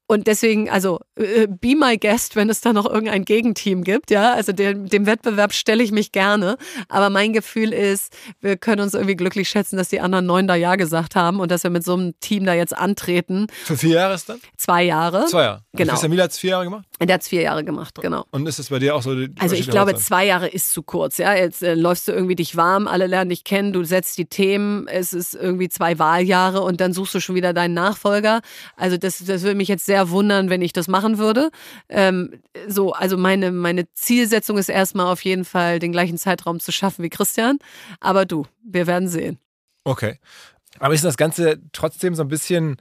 Und deswegen, also äh, be my guest, wenn es da noch irgendein Gegenteam gibt, ja. Also dem, dem Wettbewerb stelle ich mich gerne. Aber mein Gefühl ist, wir können uns irgendwie glücklich schätzen, dass die anderen neun da Ja gesagt haben und dass wir mit so einem Team da jetzt antreten. Für vier Jahre ist dann? Zwei Jahre. Zwei Jahre. Genau. Christian hat es vier Jahre gemacht? Der hat es vier Jahre gemacht, genau. Und ist es bei dir auch so? Die also ich glaube, zwei Jahre ist zu kurz. Ja, jetzt äh, läufst du irgendwie dich warm, alle lernen dich kennen, du setzt die Themen, es ist irgendwie zwei Wahljahre und dann suchst du schon wieder deinen Nachfolger. Also das, das würde mich jetzt sehr wundern, wenn ich das machen würde. Ähm, so, also meine, meine Zielsetzung ist erstmal auf jeden Fall, den gleichen Zeitraum zu schaffen wie Christian. Aber du, wir werden sehen. Okay. Aber ist das Ganze trotzdem so ein bisschen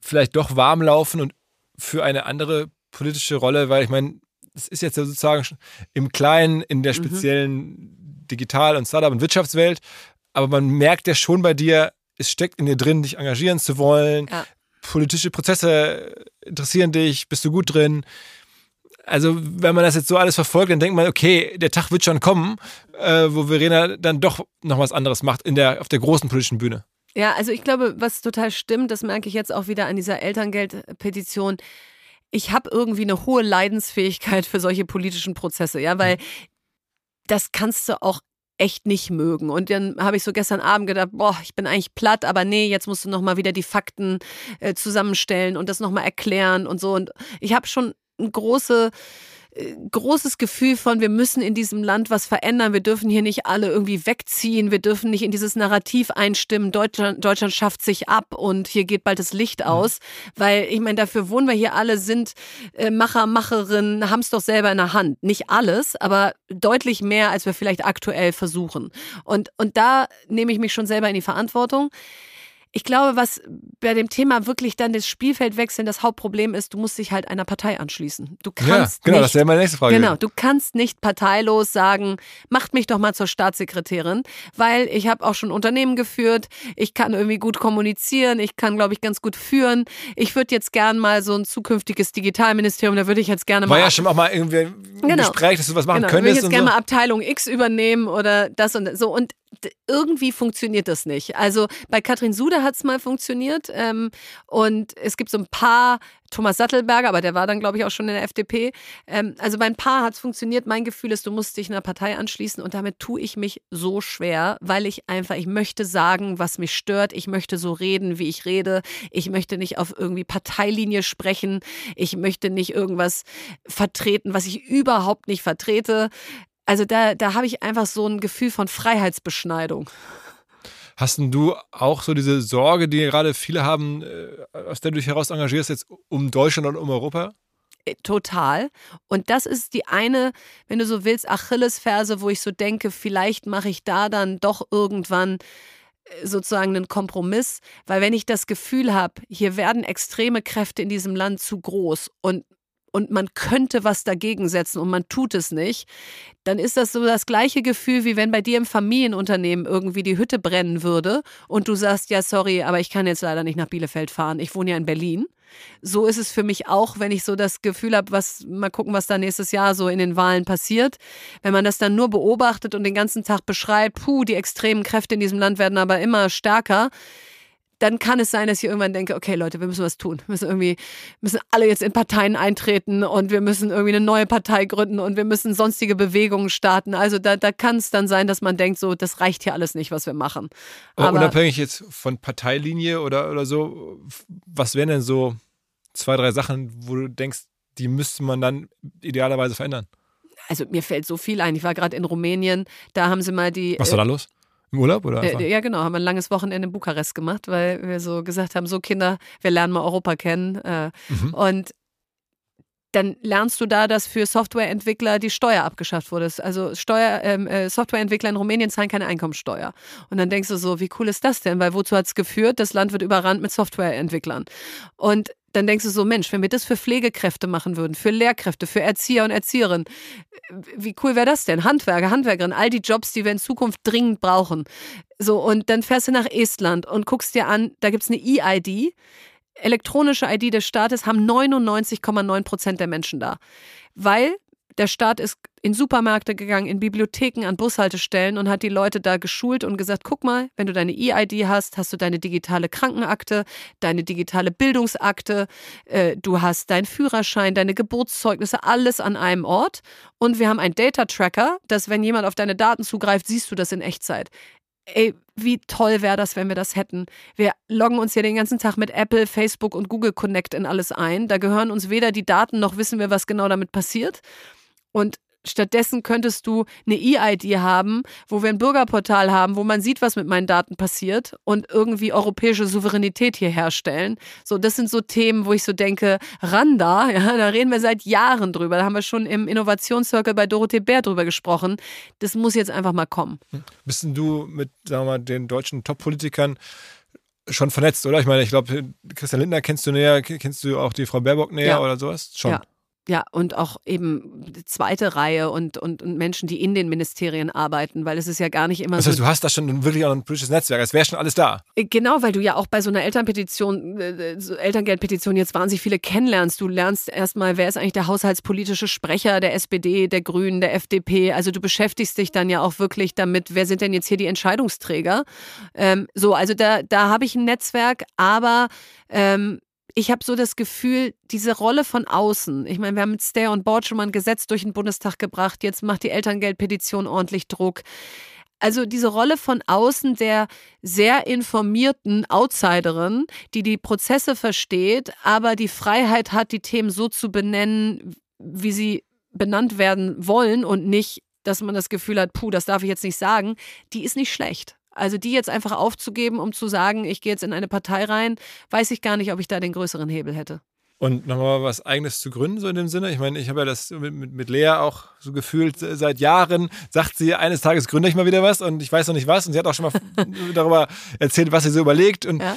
vielleicht doch warm laufen und für eine andere politische Rolle, weil ich meine, das ist jetzt sozusagen im Kleinen, in der mhm. speziellen mhm. Digital- und Startup- und Wirtschaftswelt. Aber man merkt ja schon bei dir, es steckt in dir drin, dich engagieren zu wollen. Ja. Politische Prozesse interessieren dich, bist du gut drin. Also, wenn man das jetzt so alles verfolgt, dann denkt man, okay, der Tag wird schon kommen, äh, wo Verena dann doch noch was anderes macht in der, auf der großen politischen Bühne. Ja, also ich glaube, was total stimmt, das merke ich jetzt auch wieder an dieser Elterngeldpetition. Ich habe irgendwie eine hohe Leidensfähigkeit für solche politischen Prozesse, ja, weil das kannst du auch echt nicht mögen. Und dann habe ich so gestern Abend gedacht, boah, ich bin eigentlich platt, aber nee, jetzt musst du nochmal wieder die Fakten äh, zusammenstellen und das nochmal erklären und so. Und ich habe schon eine große großes Gefühl von, wir müssen in diesem Land was verändern, wir dürfen hier nicht alle irgendwie wegziehen, wir dürfen nicht in dieses Narrativ einstimmen, Deutschland, Deutschland schafft sich ab und hier geht bald das Licht aus, weil ich meine, dafür wohnen wir hier alle, sind äh, Macher, Macherinnen, haben es doch selber in der Hand. Nicht alles, aber deutlich mehr, als wir vielleicht aktuell versuchen. Und, und da nehme ich mich schon selber in die Verantwortung ich glaube, was bei dem Thema wirklich dann das Spielfeld wechseln das Hauptproblem ist, du musst dich halt einer Partei anschließen. Du kannst ja, genau, nicht, das wäre meine nächste Frage. Genau, du kannst nicht parteilos sagen, macht mich doch mal zur Staatssekretärin, weil ich habe auch schon Unternehmen geführt, ich kann irgendwie gut kommunizieren, ich kann, glaube ich, ganz gut führen. Ich würde jetzt gern mal so ein zukünftiges Digitalministerium, da würde ich jetzt gerne mal. War ja schon auch mal irgendwie ein genau. Gespräch, dass du was machen genau, könntest. Ich würde jetzt gerne so. mal Abteilung X übernehmen oder das und so. Und irgendwie funktioniert das nicht. Also bei Katrin Sude hat es mal funktioniert ähm, und es gibt so ein paar, Thomas Sattelberger, aber der war dann, glaube ich, auch schon in der FDP. Ähm, also bei ein paar hat es funktioniert. Mein Gefühl ist, du musst dich einer Partei anschließen und damit tue ich mich so schwer, weil ich einfach, ich möchte sagen, was mich stört. Ich möchte so reden, wie ich rede. Ich möchte nicht auf irgendwie Parteilinie sprechen. Ich möchte nicht irgendwas vertreten, was ich überhaupt nicht vertrete. Also da, da habe ich einfach so ein Gefühl von Freiheitsbeschneidung. Hast du auch so diese Sorge, die gerade viele haben, äh, aus der du dich heraus engagierst, jetzt um Deutschland und um Europa? Äh, total. Und das ist die eine, wenn du so willst, Achillesferse, wo ich so denke, vielleicht mache ich da dann doch irgendwann äh, sozusagen einen Kompromiss, weil wenn ich das Gefühl habe, hier werden extreme Kräfte in diesem Land zu groß und und man könnte was dagegen setzen und man tut es nicht, dann ist das so das gleiche Gefühl, wie wenn bei dir im Familienunternehmen irgendwie die Hütte brennen würde und du sagst, ja, sorry, aber ich kann jetzt leider nicht nach Bielefeld fahren. Ich wohne ja in Berlin. So ist es für mich auch, wenn ich so das Gefühl habe, was mal gucken, was da nächstes Jahr so in den Wahlen passiert. Wenn man das dann nur beobachtet und den ganzen Tag beschreibt, puh, die extremen Kräfte in diesem Land werden aber immer stärker dann kann es sein, dass ich irgendwann denke, okay Leute, wir müssen was tun. Wir müssen irgendwie, müssen alle jetzt in Parteien eintreten und wir müssen irgendwie eine neue Partei gründen und wir müssen sonstige Bewegungen starten. Also da, da kann es dann sein, dass man denkt, so, das reicht hier alles nicht, was wir machen. Aber unabhängig jetzt von Parteilinie oder, oder so, was wären denn so zwei, drei Sachen, wo du denkst, die müsste man dann idealerweise verändern? Also mir fällt so viel ein. Ich war gerade in Rumänien, da haben sie mal die. Was war da äh, los? Im Urlaub oder? Äh, ja, genau. Haben wir ein langes Wochenende in Bukarest gemacht, weil wir so gesagt haben: so Kinder, wir lernen mal Europa kennen. Äh, mhm. Und dann lernst du da, dass für Softwareentwickler die Steuer abgeschafft wurde. Also Steuer, ähm, äh, Softwareentwickler in Rumänien zahlen keine Einkommensteuer. Und dann denkst du so, wie cool ist das denn? Weil wozu hat es geführt? Das Land wird überrannt mit Softwareentwicklern. Und dann denkst du so, Mensch, wenn wir das für Pflegekräfte machen würden, für Lehrkräfte, für Erzieher und Erzieherinnen, wie cool wäre das denn? Handwerker, Handwerkerinnen, all die Jobs, die wir in Zukunft dringend brauchen. So, und dann fährst du nach Estland und guckst dir an, da gibt es eine E-ID. Elektronische ID des Staates haben 99,9 Prozent der Menschen da. Weil der Staat ist in Supermärkte gegangen, in Bibliotheken, an Bushaltestellen und hat die Leute da geschult und gesagt, guck mal, wenn du deine E-ID hast, hast du deine digitale Krankenakte, deine digitale Bildungsakte, äh, du hast deinen Führerschein, deine Geburtszeugnisse, alles an einem Ort. Und wir haben einen Data-Tracker, dass wenn jemand auf deine Daten zugreift, siehst du das in Echtzeit. Ey, wie toll wäre das, wenn wir das hätten. Wir loggen uns ja den ganzen Tag mit Apple, Facebook und Google Connect in alles ein. Da gehören uns weder die Daten noch wissen wir, was genau damit passiert. Und Stattdessen könntest du eine E-ID haben, wo wir ein Bürgerportal haben, wo man sieht, was mit meinen Daten passiert und irgendwie europäische Souveränität hier herstellen. So, das sind so Themen, wo ich so denke, Randa, ja, da reden wir seit Jahren drüber. Da haben wir schon im Innovationscircle bei Dorothee Bär drüber gesprochen. Das muss jetzt einfach mal kommen. Bist du mit, sagen wir mal, den deutschen Top-Politikern schon vernetzt, oder? Ich meine, ich glaube, Christian Lindner kennst du näher, kennst du auch die Frau Baerbock näher ja. oder sowas? Schon. Ja. Ja, und auch eben zweite Reihe und, und, und Menschen, die in den Ministerien arbeiten, weil es ist ja gar nicht immer Das so. heißt, du hast da schon wirklich auch ein politisches Netzwerk. Es wäre schon alles da. Äh, Genau, weil du ja auch bei so einer Elternpetition, äh, so Elterngeldpetition jetzt wahnsinnig viele kennenlernst. Du lernst erstmal, wer ist eigentlich der haushaltspolitische Sprecher der SPD, der Grünen, der FDP. Also du beschäftigst dich dann ja auch wirklich damit, wer sind denn jetzt hier die Entscheidungsträger. Ähm, so, also da, da habe ich ein Netzwerk, aber ähm, ich habe so das Gefühl, diese Rolle von außen, ich meine, wir haben mit Stay on Board schon mal ein Gesetz durch den Bundestag gebracht, jetzt macht die Elterngeldpetition ordentlich Druck. Also diese Rolle von außen der sehr informierten Outsiderin, die die Prozesse versteht, aber die Freiheit hat, die Themen so zu benennen, wie sie benannt werden wollen und nicht, dass man das Gefühl hat, puh, das darf ich jetzt nicht sagen, die ist nicht schlecht. Also die jetzt einfach aufzugeben, um zu sagen, ich gehe jetzt in eine Partei rein, weiß ich gar nicht, ob ich da den größeren Hebel hätte. Und nochmal was Eigenes zu gründen, so in dem Sinne. Ich meine, ich habe ja das mit, mit, Lea auch so gefühlt seit Jahren, sagt sie, eines Tages gründe ich mal wieder was und ich weiß noch nicht was. Und sie hat auch schon mal darüber erzählt, was sie so überlegt. Und Ja.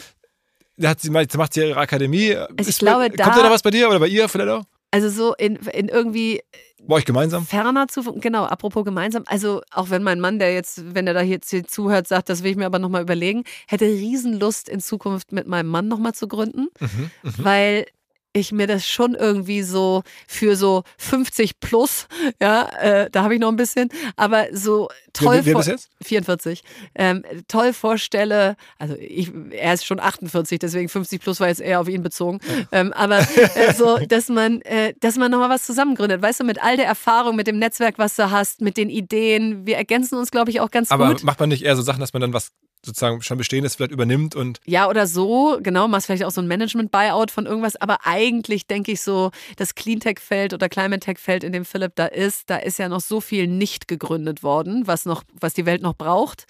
da hat sie macht sie ihre Akademie. Also ich Ist glaube, bei, da- kommt da noch was bei dir oder bei ihr vielleicht auch? Also so in, in irgendwie Bei euch gemeinsam? ferner zu, genau, apropos gemeinsam, also auch wenn mein Mann, der jetzt, wenn er da jetzt hier zuhört, sagt, das will ich mir aber nochmal überlegen, hätte Riesenlust in Zukunft mit meinem Mann nochmal zu gründen, Mhm, weil ich mir das schon irgendwie so für so 50 plus, ja, äh, da habe ich noch ein bisschen, aber so toll Wer, wer du jetzt? 44, ähm, toll vorstelle, also ich, er ist schon 48, deswegen 50 plus war jetzt eher auf ihn bezogen, ähm, aber äh, so, dass man, äh, dass man nochmal was zusammengründet, weißt du, mit all der Erfahrung, mit dem Netzwerk, was du hast, mit den Ideen, wir ergänzen uns, glaube ich, auch ganz Aber gut. macht man nicht eher so Sachen, dass man dann was sozusagen schon Bestehendes vielleicht übernimmt und Ja, oder so, genau, machst vielleicht auch so ein Management-Buyout von irgendwas, aber eigentlich denke ich so, das Cleantech-Feld oder Climate-Tech-Feld, in dem Philipp da ist, da ist ja noch so viel nicht gegründet worden, was noch, was die Welt noch braucht.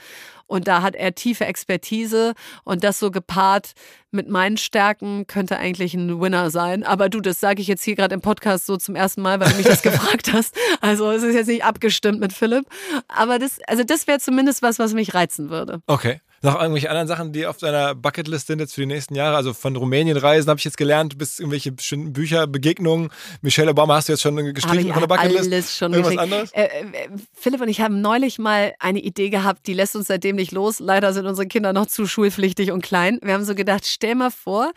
Und da hat er tiefe Expertise und das so gepaart mit meinen Stärken könnte eigentlich ein Winner sein. Aber du, das sage ich jetzt hier gerade im Podcast so zum ersten Mal, weil du mich das gefragt hast. Also es ist jetzt nicht abgestimmt mit Philipp. Aber das, also das wäre zumindest was, was mich reizen würde. Okay. Noch irgendwelche anderen Sachen, die auf deiner Bucketlist sind jetzt für die nächsten Jahre? Also von Rumänien-Reisen habe ich jetzt gelernt, bis irgendwelche bestimmten Bücher, Begegnungen. Michelle Obama hast du jetzt schon gestrichen ich von der Bucketlist. alles schon Irgendwas gekriegt. anderes? Äh, äh, Philipp und ich haben neulich mal eine Idee gehabt, die lässt uns seitdem nicht los. Leider sind unsere Kinder noch zu schulpflichtig und klein. Wir haben so gedacht, stell mal vor,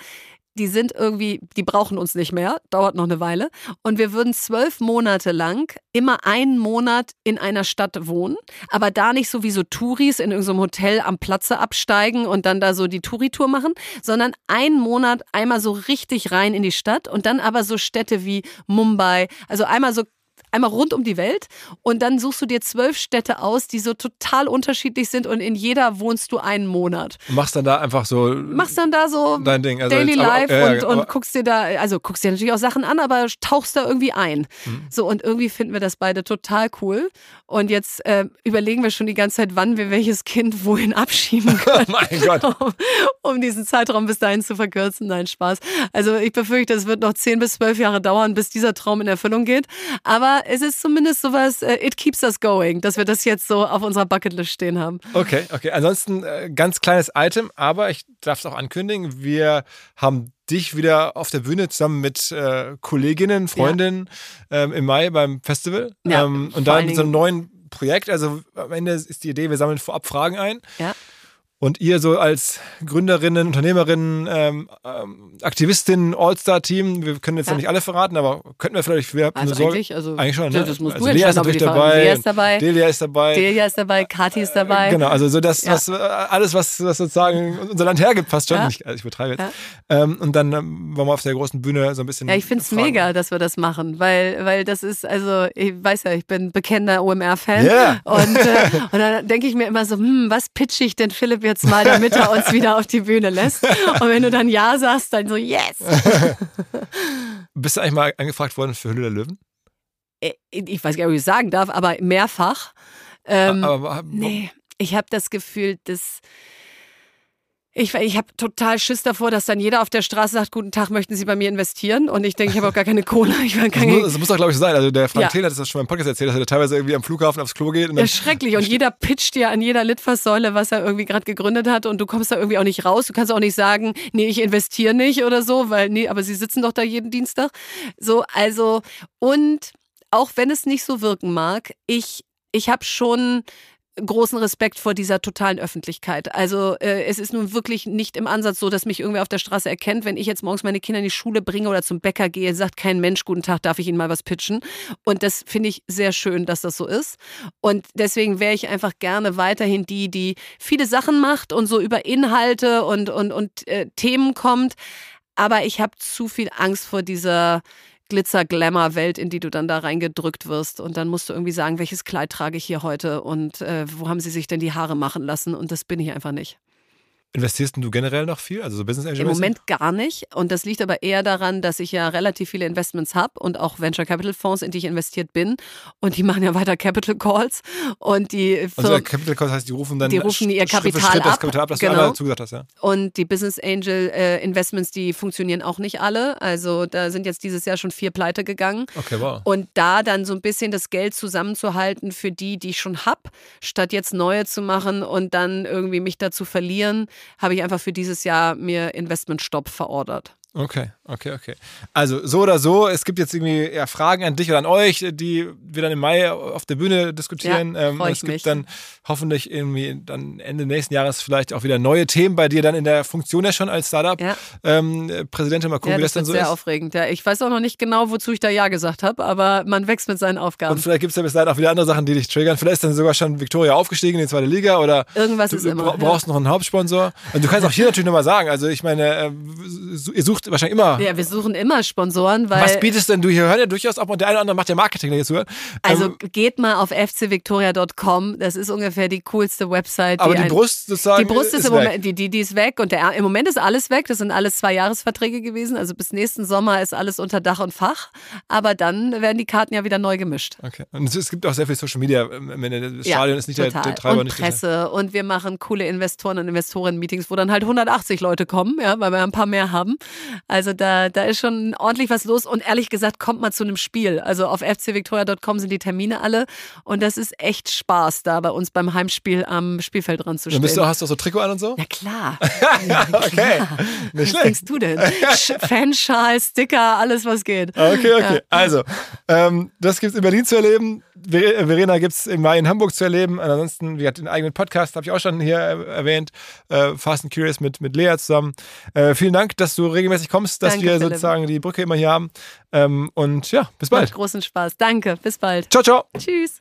die sind irgendwie, die brauchen uns nicht mehr, dauert noch eine Weile. Und wir würden zwölf Monate lang immer einen Monat in einer Stadt wohnen, aber da nicht so wie so Touris in irgendeinem Hotel am Platze absteigen und dann da so die Touri-Tour machen, sondern einen Monat einmal so richtig rein in die Stadt und dann aber so Städte wie Mumbai, also einmal so einmal rund um die Welt und dann suchst du dir zwölf Städte aus, die so total unterschiedlich sind und in jeder wohnst du einen Monat. Und machst dann da einfach so Machst dann da so dein Ding. Also Daily jetzt aber- Life ja, ja, und, und guckst dir da, also guckst dir natürlich auch Sachen an, aber tauchst da irgendwie ein. Mhm. So, und irgendwie finden wir das beide total cool. Und jetzt äh, überlegen wir schon die ganze Zeit, wann wir welches Kind wohin abschieben können. Oh mein Gott. um, um diesen Zeitraum bis dahin zu verkürzen. Nein, Spaß. Also ich befürchte, es wird noch 10 bis 12 Jahre dauern, bis dieser Traum in Erfüllung geht. Aber es ist zumindest sowas, äh, it keeps us going, dass wir das jetzt so auf unserer Bucketlist stehen haben. Okay, okay. Ansonsten äh, ganz kleines Item, aber ich darf es auch ankündigen. Wir haben dich wieder auf der Bühne zusammen mit äh, Kolleginnen, Freundinnen ähm, im Mai beim Festival. Ja, ähm, und da mit so einem neuen Projekt. Also am Ende ist die Idee, wir sammeln vorab Fragen ein. Ja. Und ihr so als Gründerinnen, Unternehmerinnen, ähm, ähm, Aktivistinnen, All-Star-Team, wir können jetzt Ja. noch nicht alle verraten, aber könnten wir vielleicht, wir haben Also Sorge. eigentlich, also eigentlich schon, ne? das musst also du Lea ist natürlich dabei. Lea ist dabei. Delia ist dabei. Delia ist dabei, Kathi ist dabei. Genau, also so das, Ja. was äh, alles, was, was sozusagen unser Land hergibt, passt schon. Ja. Ich, also ich betreibe jetzt. Ähm, und dann ähm, wollen wir auf der großen Bühne so ein bisschen. Ja, ich finde es mega, dass wir das machen, weil, weil das ist, also ich weiß ja, ich bin bekennender OMR-Fan Ja. und, äh, und dann denke ich mir immer so, hm, was pitche ich denn Philipp jetzt mal, damit er uns wieder auf die Bühne lässt? Und wenn du dann Ja sagst, dann so, yes! Bist du eigentlich mal angefragt worden für Hülle der Löwen? Äh, Ich weiß gar nicht, ob ich es sagen darf, aber mehrfach. Ähm, aber, nee, ich habe das Gefühl, dass Ich, ich habe total Schiss davor, dass dann jeder auf der Straße sagt, guten Tag, möchten Sie bei mir investieren? Und ich denke, ich habe auch gar keine Kohle. Ich das, keine muss, das muss doch, glaube ich, sein. Also der Frank Ja. Thelen hat das schon mal im Podcast erzählt, dass er teilweise irgendwie am Flughafen aufs Klo geht und Ja, schrecklich. Und jeder pitcht dir an jeder Litfaßsäule, was er irgendwie gerade gegründet hat. Und du kommst da irgendwie auch nicht raus. Du kannst auch nicht sagen, nee, ich investiere nicht oder so, weil, nee, aber sie sitzen doch da jeden Dienstag. So, also, und auch wenn es nicht so wirken mag, ich, ich habe schon großen Respekt vor dieser totalen Öffentlichkeit. Also äh, es ist nun wirklich nicht im Ansatz so, dass mich irgendwer auf der Straße erkennt, wenn ich jetzt morgens meine Kinder in die Schule bringe oder zum Bäcker gehe, sagt kein Mensch, guten Tag, darf ich Ihnen mal was pitchen? Und das finde ich sehr schön, dass das so ist. Und deswegen wäre ich einfach gerne weiterhin die, die viele Sachen macht und so über Inhalte und, und, und äh, Themen kommt. Aber ich habe zu viel Angst vor dieser Glitzer-Glamour-Welt, in die du dann da reingedrückt wirst. Und dann musst du irgendwie sagen, welches Kleid trage ich hier heute und äh, wo haben sie sich denn die Haare machen lassen? Und das bin ich einfach nicht. Investierst du generell noch viel? Also so Business Angel Im Moment gar nicht. Und das liegt aber eher daran, dass ich ja relativ viele Investments habe und auch Venture Capital Fonds, in die ich investiert bin. Und die machen ja weiter Capital Calls. Und die Also Firmen. der Capital Cost heißt, die rufen dann Die rufen ihr Schritt Kapital Schritt das ab. Kapital ab, das Genau. du einmal zugesagt hast, ja. Und die Business Angel äh, Investments, die funktionieren auch nicht alle. Also da sind jetzt dieses Jahr schon vier pleite gegangen. Okay, wow. Und da dann so ein bisschen das Geld zusammenzuhalten für die, die ich schon hab, statt jetzt neue zu machen und dann irgendwie mich dazu verlieren, habe ich einfach für dieses Jahr mir Investmentstopp verordert. Okay, okay, okay. Also so oder so, es gibt jetzt irgendwie ja, Fragen an dich oder an euch, die wir dann im Mai auf der Bühne diskutieren. Ja, ähm, es gibt mich. dann hoffentlich irgendwie dann Ende nächsten Jahres vielleicht auch wieder neue Themen bei dir dann in der Funktion ja schon als Startup. Ja. Ähm, Präsidentin, mal gucken, Ja, wie das das dann so sehr ist. aufregend. Ja, ich weiß auch noch nicht genau, wozu ich da Ja gesagt habe, aber man wächst mit seinen Aufgaben. Und vielleicht gibt es ja bis dahin auch wieder andere Sachen, die dich triggern. Vielleicht ist dann sogar schon Victoria aufgestiegen in die zweite Liga oder Irgendwas du, ist du immer, bra- brauchst noch einen Hauptsponsor. Und du kannst auch hier natürlich nochmal sagen, also ich meine, äh, ihr sucht wahrscheinlich immer ja, wir suchen immer Sponsoren, weil Was bietest denn du hier? Hören ja durchaus auch, und der eine oder andere macht ja Marketing, der hier zuhört. also ähm, geht mal auf fcvictoria.com. Das ist ungefähr die coolste Website. aber die ein- Brust sozusagen. Die Brust ist, im weg. Moment, die, die, die ist weg und der, im Moment ist alles weg. Das sind alles zwei Jahresverträge gewesen. Also bis nächsten Sommer ist alles unter Dach und Fach. Aber dann werden die Karten ja wieder neu gemischt. Okay. Und es, gibt auch sehr viel Social Media. Das Ja, Stadion ist nicht der, total. der Treiber, und nicht der- Presse und wir machen coole Investoren und Investoren-Meetings, wo dann halt 180 Leute kommen, ja, weil wir ein paar mehr haben. Also da, da ist schon ordentlich was los und ehrlich gesagt, kommt mal zu einem Spiel. Also auf fcvictoria.com sind die Termine alle und das ist echt Spaß, da bei uns beim Heimspiel am Spielfeld dran zu stehen. bist du, hast du auch so Trikot an und so? ja klar. Ja, klar. Okay. Nicht Was denkst du denn? Sch- Fanschal, Sticker, alles was geht. Okay, okay. Also, ähm, das gibt es in Berlin zu erleben. Ver- Verena gibt es im Mai in Hamburg zu erleben. Ansonsten, wir hatten einen eigenen Podcast, habe ich auch schon hier äh, erwähnt. Äh, Fast and Curious mit, mit Lea zusammen. Äh, vielen Dank, dass du regelmäßig kommst, dass Danke, wir Philipp. sozusagen die Brücke immer hier haben. Ähm, und ja, bis bald. Macht großen Spaß. Danke, bis bald. Ciao, ciao. Tschüss.